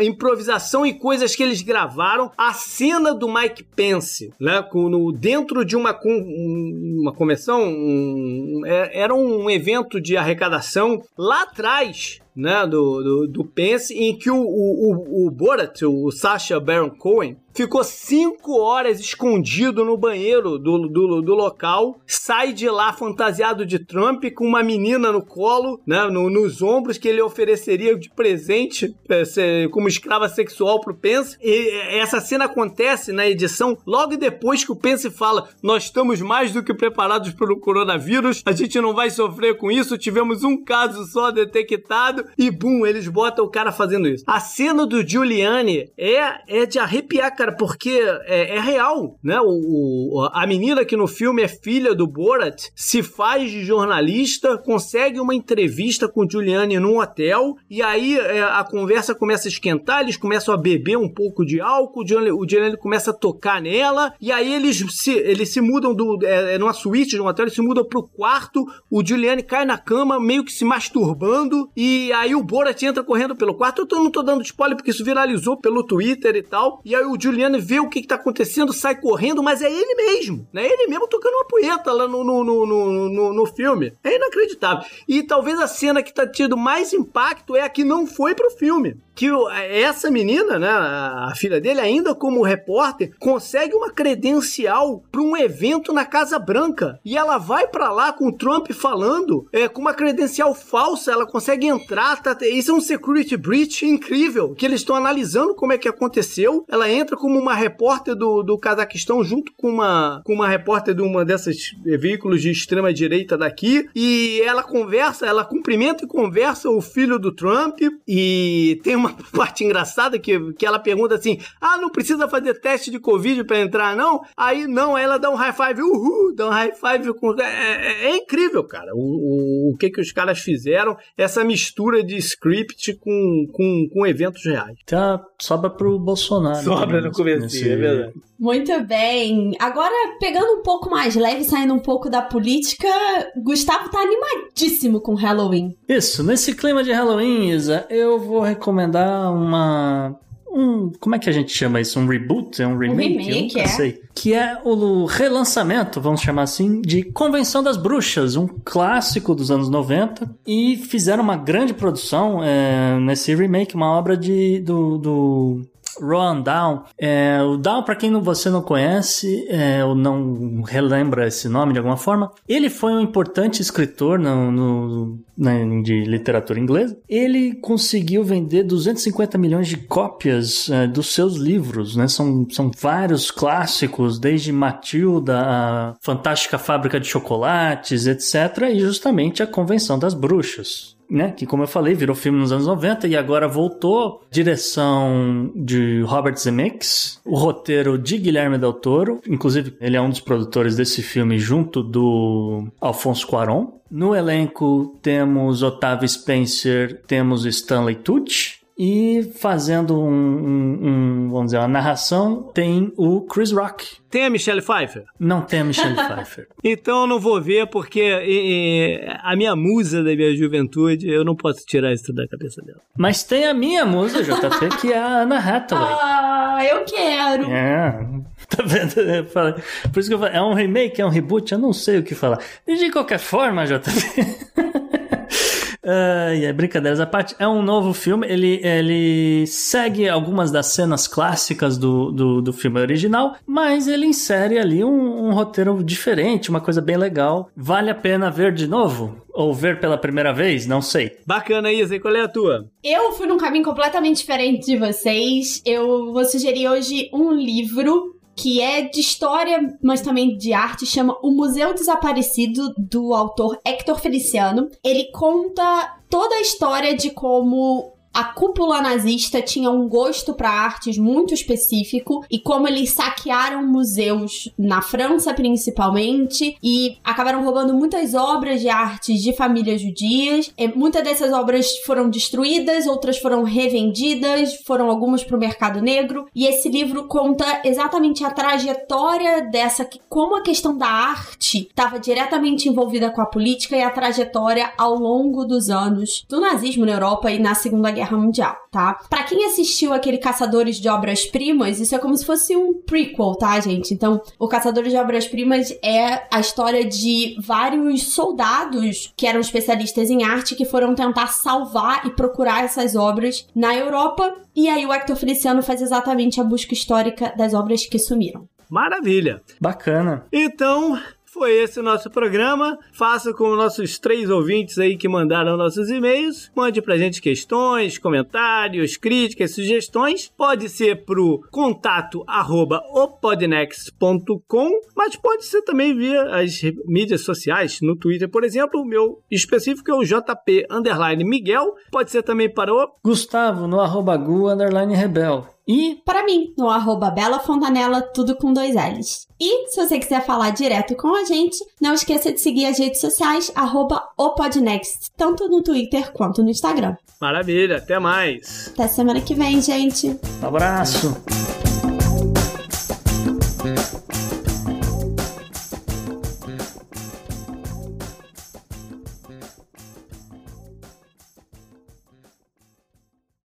improvisação e coisas que eles gravaram. A cena do Mike Pence, né, no, dentro de uma uma convenção, um- é- era um evento de arrecadação lá atrás né, do, do, do Pence, em que o, o, o, o Borat, o Sacha Baron Cohen, ficou cinco horas escondido no banheiro do, do, do, local, sai de lá fantasiado de Trump com uma menina no colo, né, no, nos ombros que ele ofereceria de presente é, como escrava sexual pro Pence. E essa cena acontece na edição logo depois que o Pence fala: Nós estamos mais do que preparados para o coronavírus, a gente não vai sofrer com isso, tivemos um caso só detectado e bum, eles botam o cara fazendo isso. A cena do Giuliani é, é de arrepiar, cara, porque é, é real, né? O, o, a menina que no filme é filha do Borat se faz de jornalista, consegue uma entrevista com Giuliani num hotel e aí é, a conversa começa a esquentar, eles começam a beber um pouco de álcool, o Giuliani, o Giuliani começa a tocar nela e aí eles se, eles se mudam do é, é numa suíte de um hotel, eles se mudam pro quarto, o Giuliani cai na cama meio que se masturbando e aí o Borat entra correndo pelo quarto. Eu não tô dando spoiler porque isso viralizou pelo Twitter e tal. E aí o Giuliani vê o que, que tá acontecendo, sai correndo, mas é ele mesmo, né? Ele mesmo tocando uma punheta lá no, no, no, no, no, filme. É inacreditável. E talvez a cena que tá tendo mais impacto é a que não foi pro filme que essa menina, né, a filha dele, ainda como repórter, consegue uma credencial para um evento na Casa Branca. E ela vai para lá com o Trump falando, é, com uma credencial falsa, ela consegue entrar. Tá, isso é um security breach incrível, que eles estão analisando como é que aconteceu. Ela entra como uma repórter do, do Cazaquistão, junto com uma, com uma repórter de uma dessas veículos de extrema direita daqui. E ela conversa, ela cumprimenta e conversa o filho do Trump. E tem uma uma (laughs) parte engraçada que, que ela pergunta assim: ah, não precisa fazer teste de Covid para entrar, não? Aí não, ela dá um high five, uhul, dá um high five com. É, é, é incrível, cara, o, o, o, que, que os caras fizeram, essa mistura de script com, com, com eventos reais. Tá, sobra pro Bolsonaro. Sobra no começo, nesse... é verdade. Muito bem. Agora, pegando um pouco mais leve, saindo um pouco da política, Gustavo tá animadíssimo com Halloween. Isso, nesse clima de Halloween, Isa, eu vou recomendar uma um. Como é que a gente chama isso? Um reboot? É um remake? Um remake, é. sei. Que é o relançamento, vamos chamar assim, de Convenção das Bruxas, um clássico dos anos 90. E fizeram uma grande produção é, nesse remake, uma obra de, do, do Rowan Down. É, o Down, para quem não, você não conhece é, ou não relembra esse nome de alguma forma, ele foi um importante escritor no, no, na, de literatura inglesa. Ele conseguiu vender 250 milhões de cópias é, dos seus livros, né? São, são vários clássicos, desde Matilda, a Fantástica Fábrica de Chocolates, etc. E justamente a Convenção das Bruxas né? Que, como eu falei, virou filme nos anos 90 e agora voltou. Direção de Robert Zemeckis, o roteiro de Guilherme Del Toro, inclusive ele é um dos produtores desse filme junto do Alfonso Cuarón. No elenco temos Otávio Spencer, temos Stanley Tucci, e fazendo um, um, um, vamos dizer, uma narração, tem o Chris Rock. Tem a Michelle Pfeiffer? Não tem a (laughs) Michelle Pfeiffer. então eu não vou ver, porque e, e, a minha musa da minha juventude, eu não posso tirar isso da cabeça dela. Mas tem a minha musa, JP, que é a Anna Hathaway. Ah, eu quero! É, tá vendo? Por isso que eu falo, é um remake, é um reboot, eu não sei o que falar. De qualquer forma, JP... (laughs) É brincadeiras à parte, é um novo filme. Ele, ele segue algumas das cenas clássicas do, do, do filme original, mas ele insere ali um, um, roteiro diferente, uma coisa bem legal. Vale a pena ver de novo? Ou ver pela primeira vez? Não sei. Bacana, Isa. E qual é a tua? Eu fui num caminho completamente diferente de vocês. Eu vou sugerir hoje um livro que é de história, mas também de arte, chama O Museu Desaparecido, do autor Hector Feliciano. Ele conta toda a história de como a cúpula nazista tinha um gosto para artes muito específico e como eles saquearam museus na França principalmente e acabaram roubando muitas obras de artes de famílias judias. E muitas dessas obras foram destruídas, outras foram revendidas, foram algumas para o mercado negro. E esse livro conta exatamente a trajetória dessa, como a questão da arte estava diretamente envolvida com a política e a trajetória ao longo dos anos do nazismo na Europa e na Segunda Guerra Guerra Mundial, tá? Pra quem assistiu aquele Caçadores de Obras-Primas, isso é como se fosse um prequel, tá, gente? Então, o Caçadores de Obras-Primas é a história de vários soldados que eram especialistas em arte que foram tentar salvar e procurar essas obras na Europa. E aí o Hector Feliciano faz exatamente a busca histórica das obras que sumiram. Maravilha. Bacana. Então, foi esse o nosso programa. Faça como nossos três ouvintes aí que mandaram nossos e-mails. Mande pra gente questões, comentários, críticas, sugestões. Pode ser pro contato arroba opodnext.com, mas pode ser também via as mídias sociais, no Twitter, por exemplo. O meu específico é o JP Miguel. Pode ser também para o Gustavo no arroba gu rebel. E para mim, no arroba Bela Fontanella, tudo com dois L's. E se você quiser falar direto com a gente, não esqueça de seguir as redes sociais, arroba opodnext, tanto no Twitter quanto no Instagram. Maravilha, até mais. Até semana que vem, gente. Um abraço.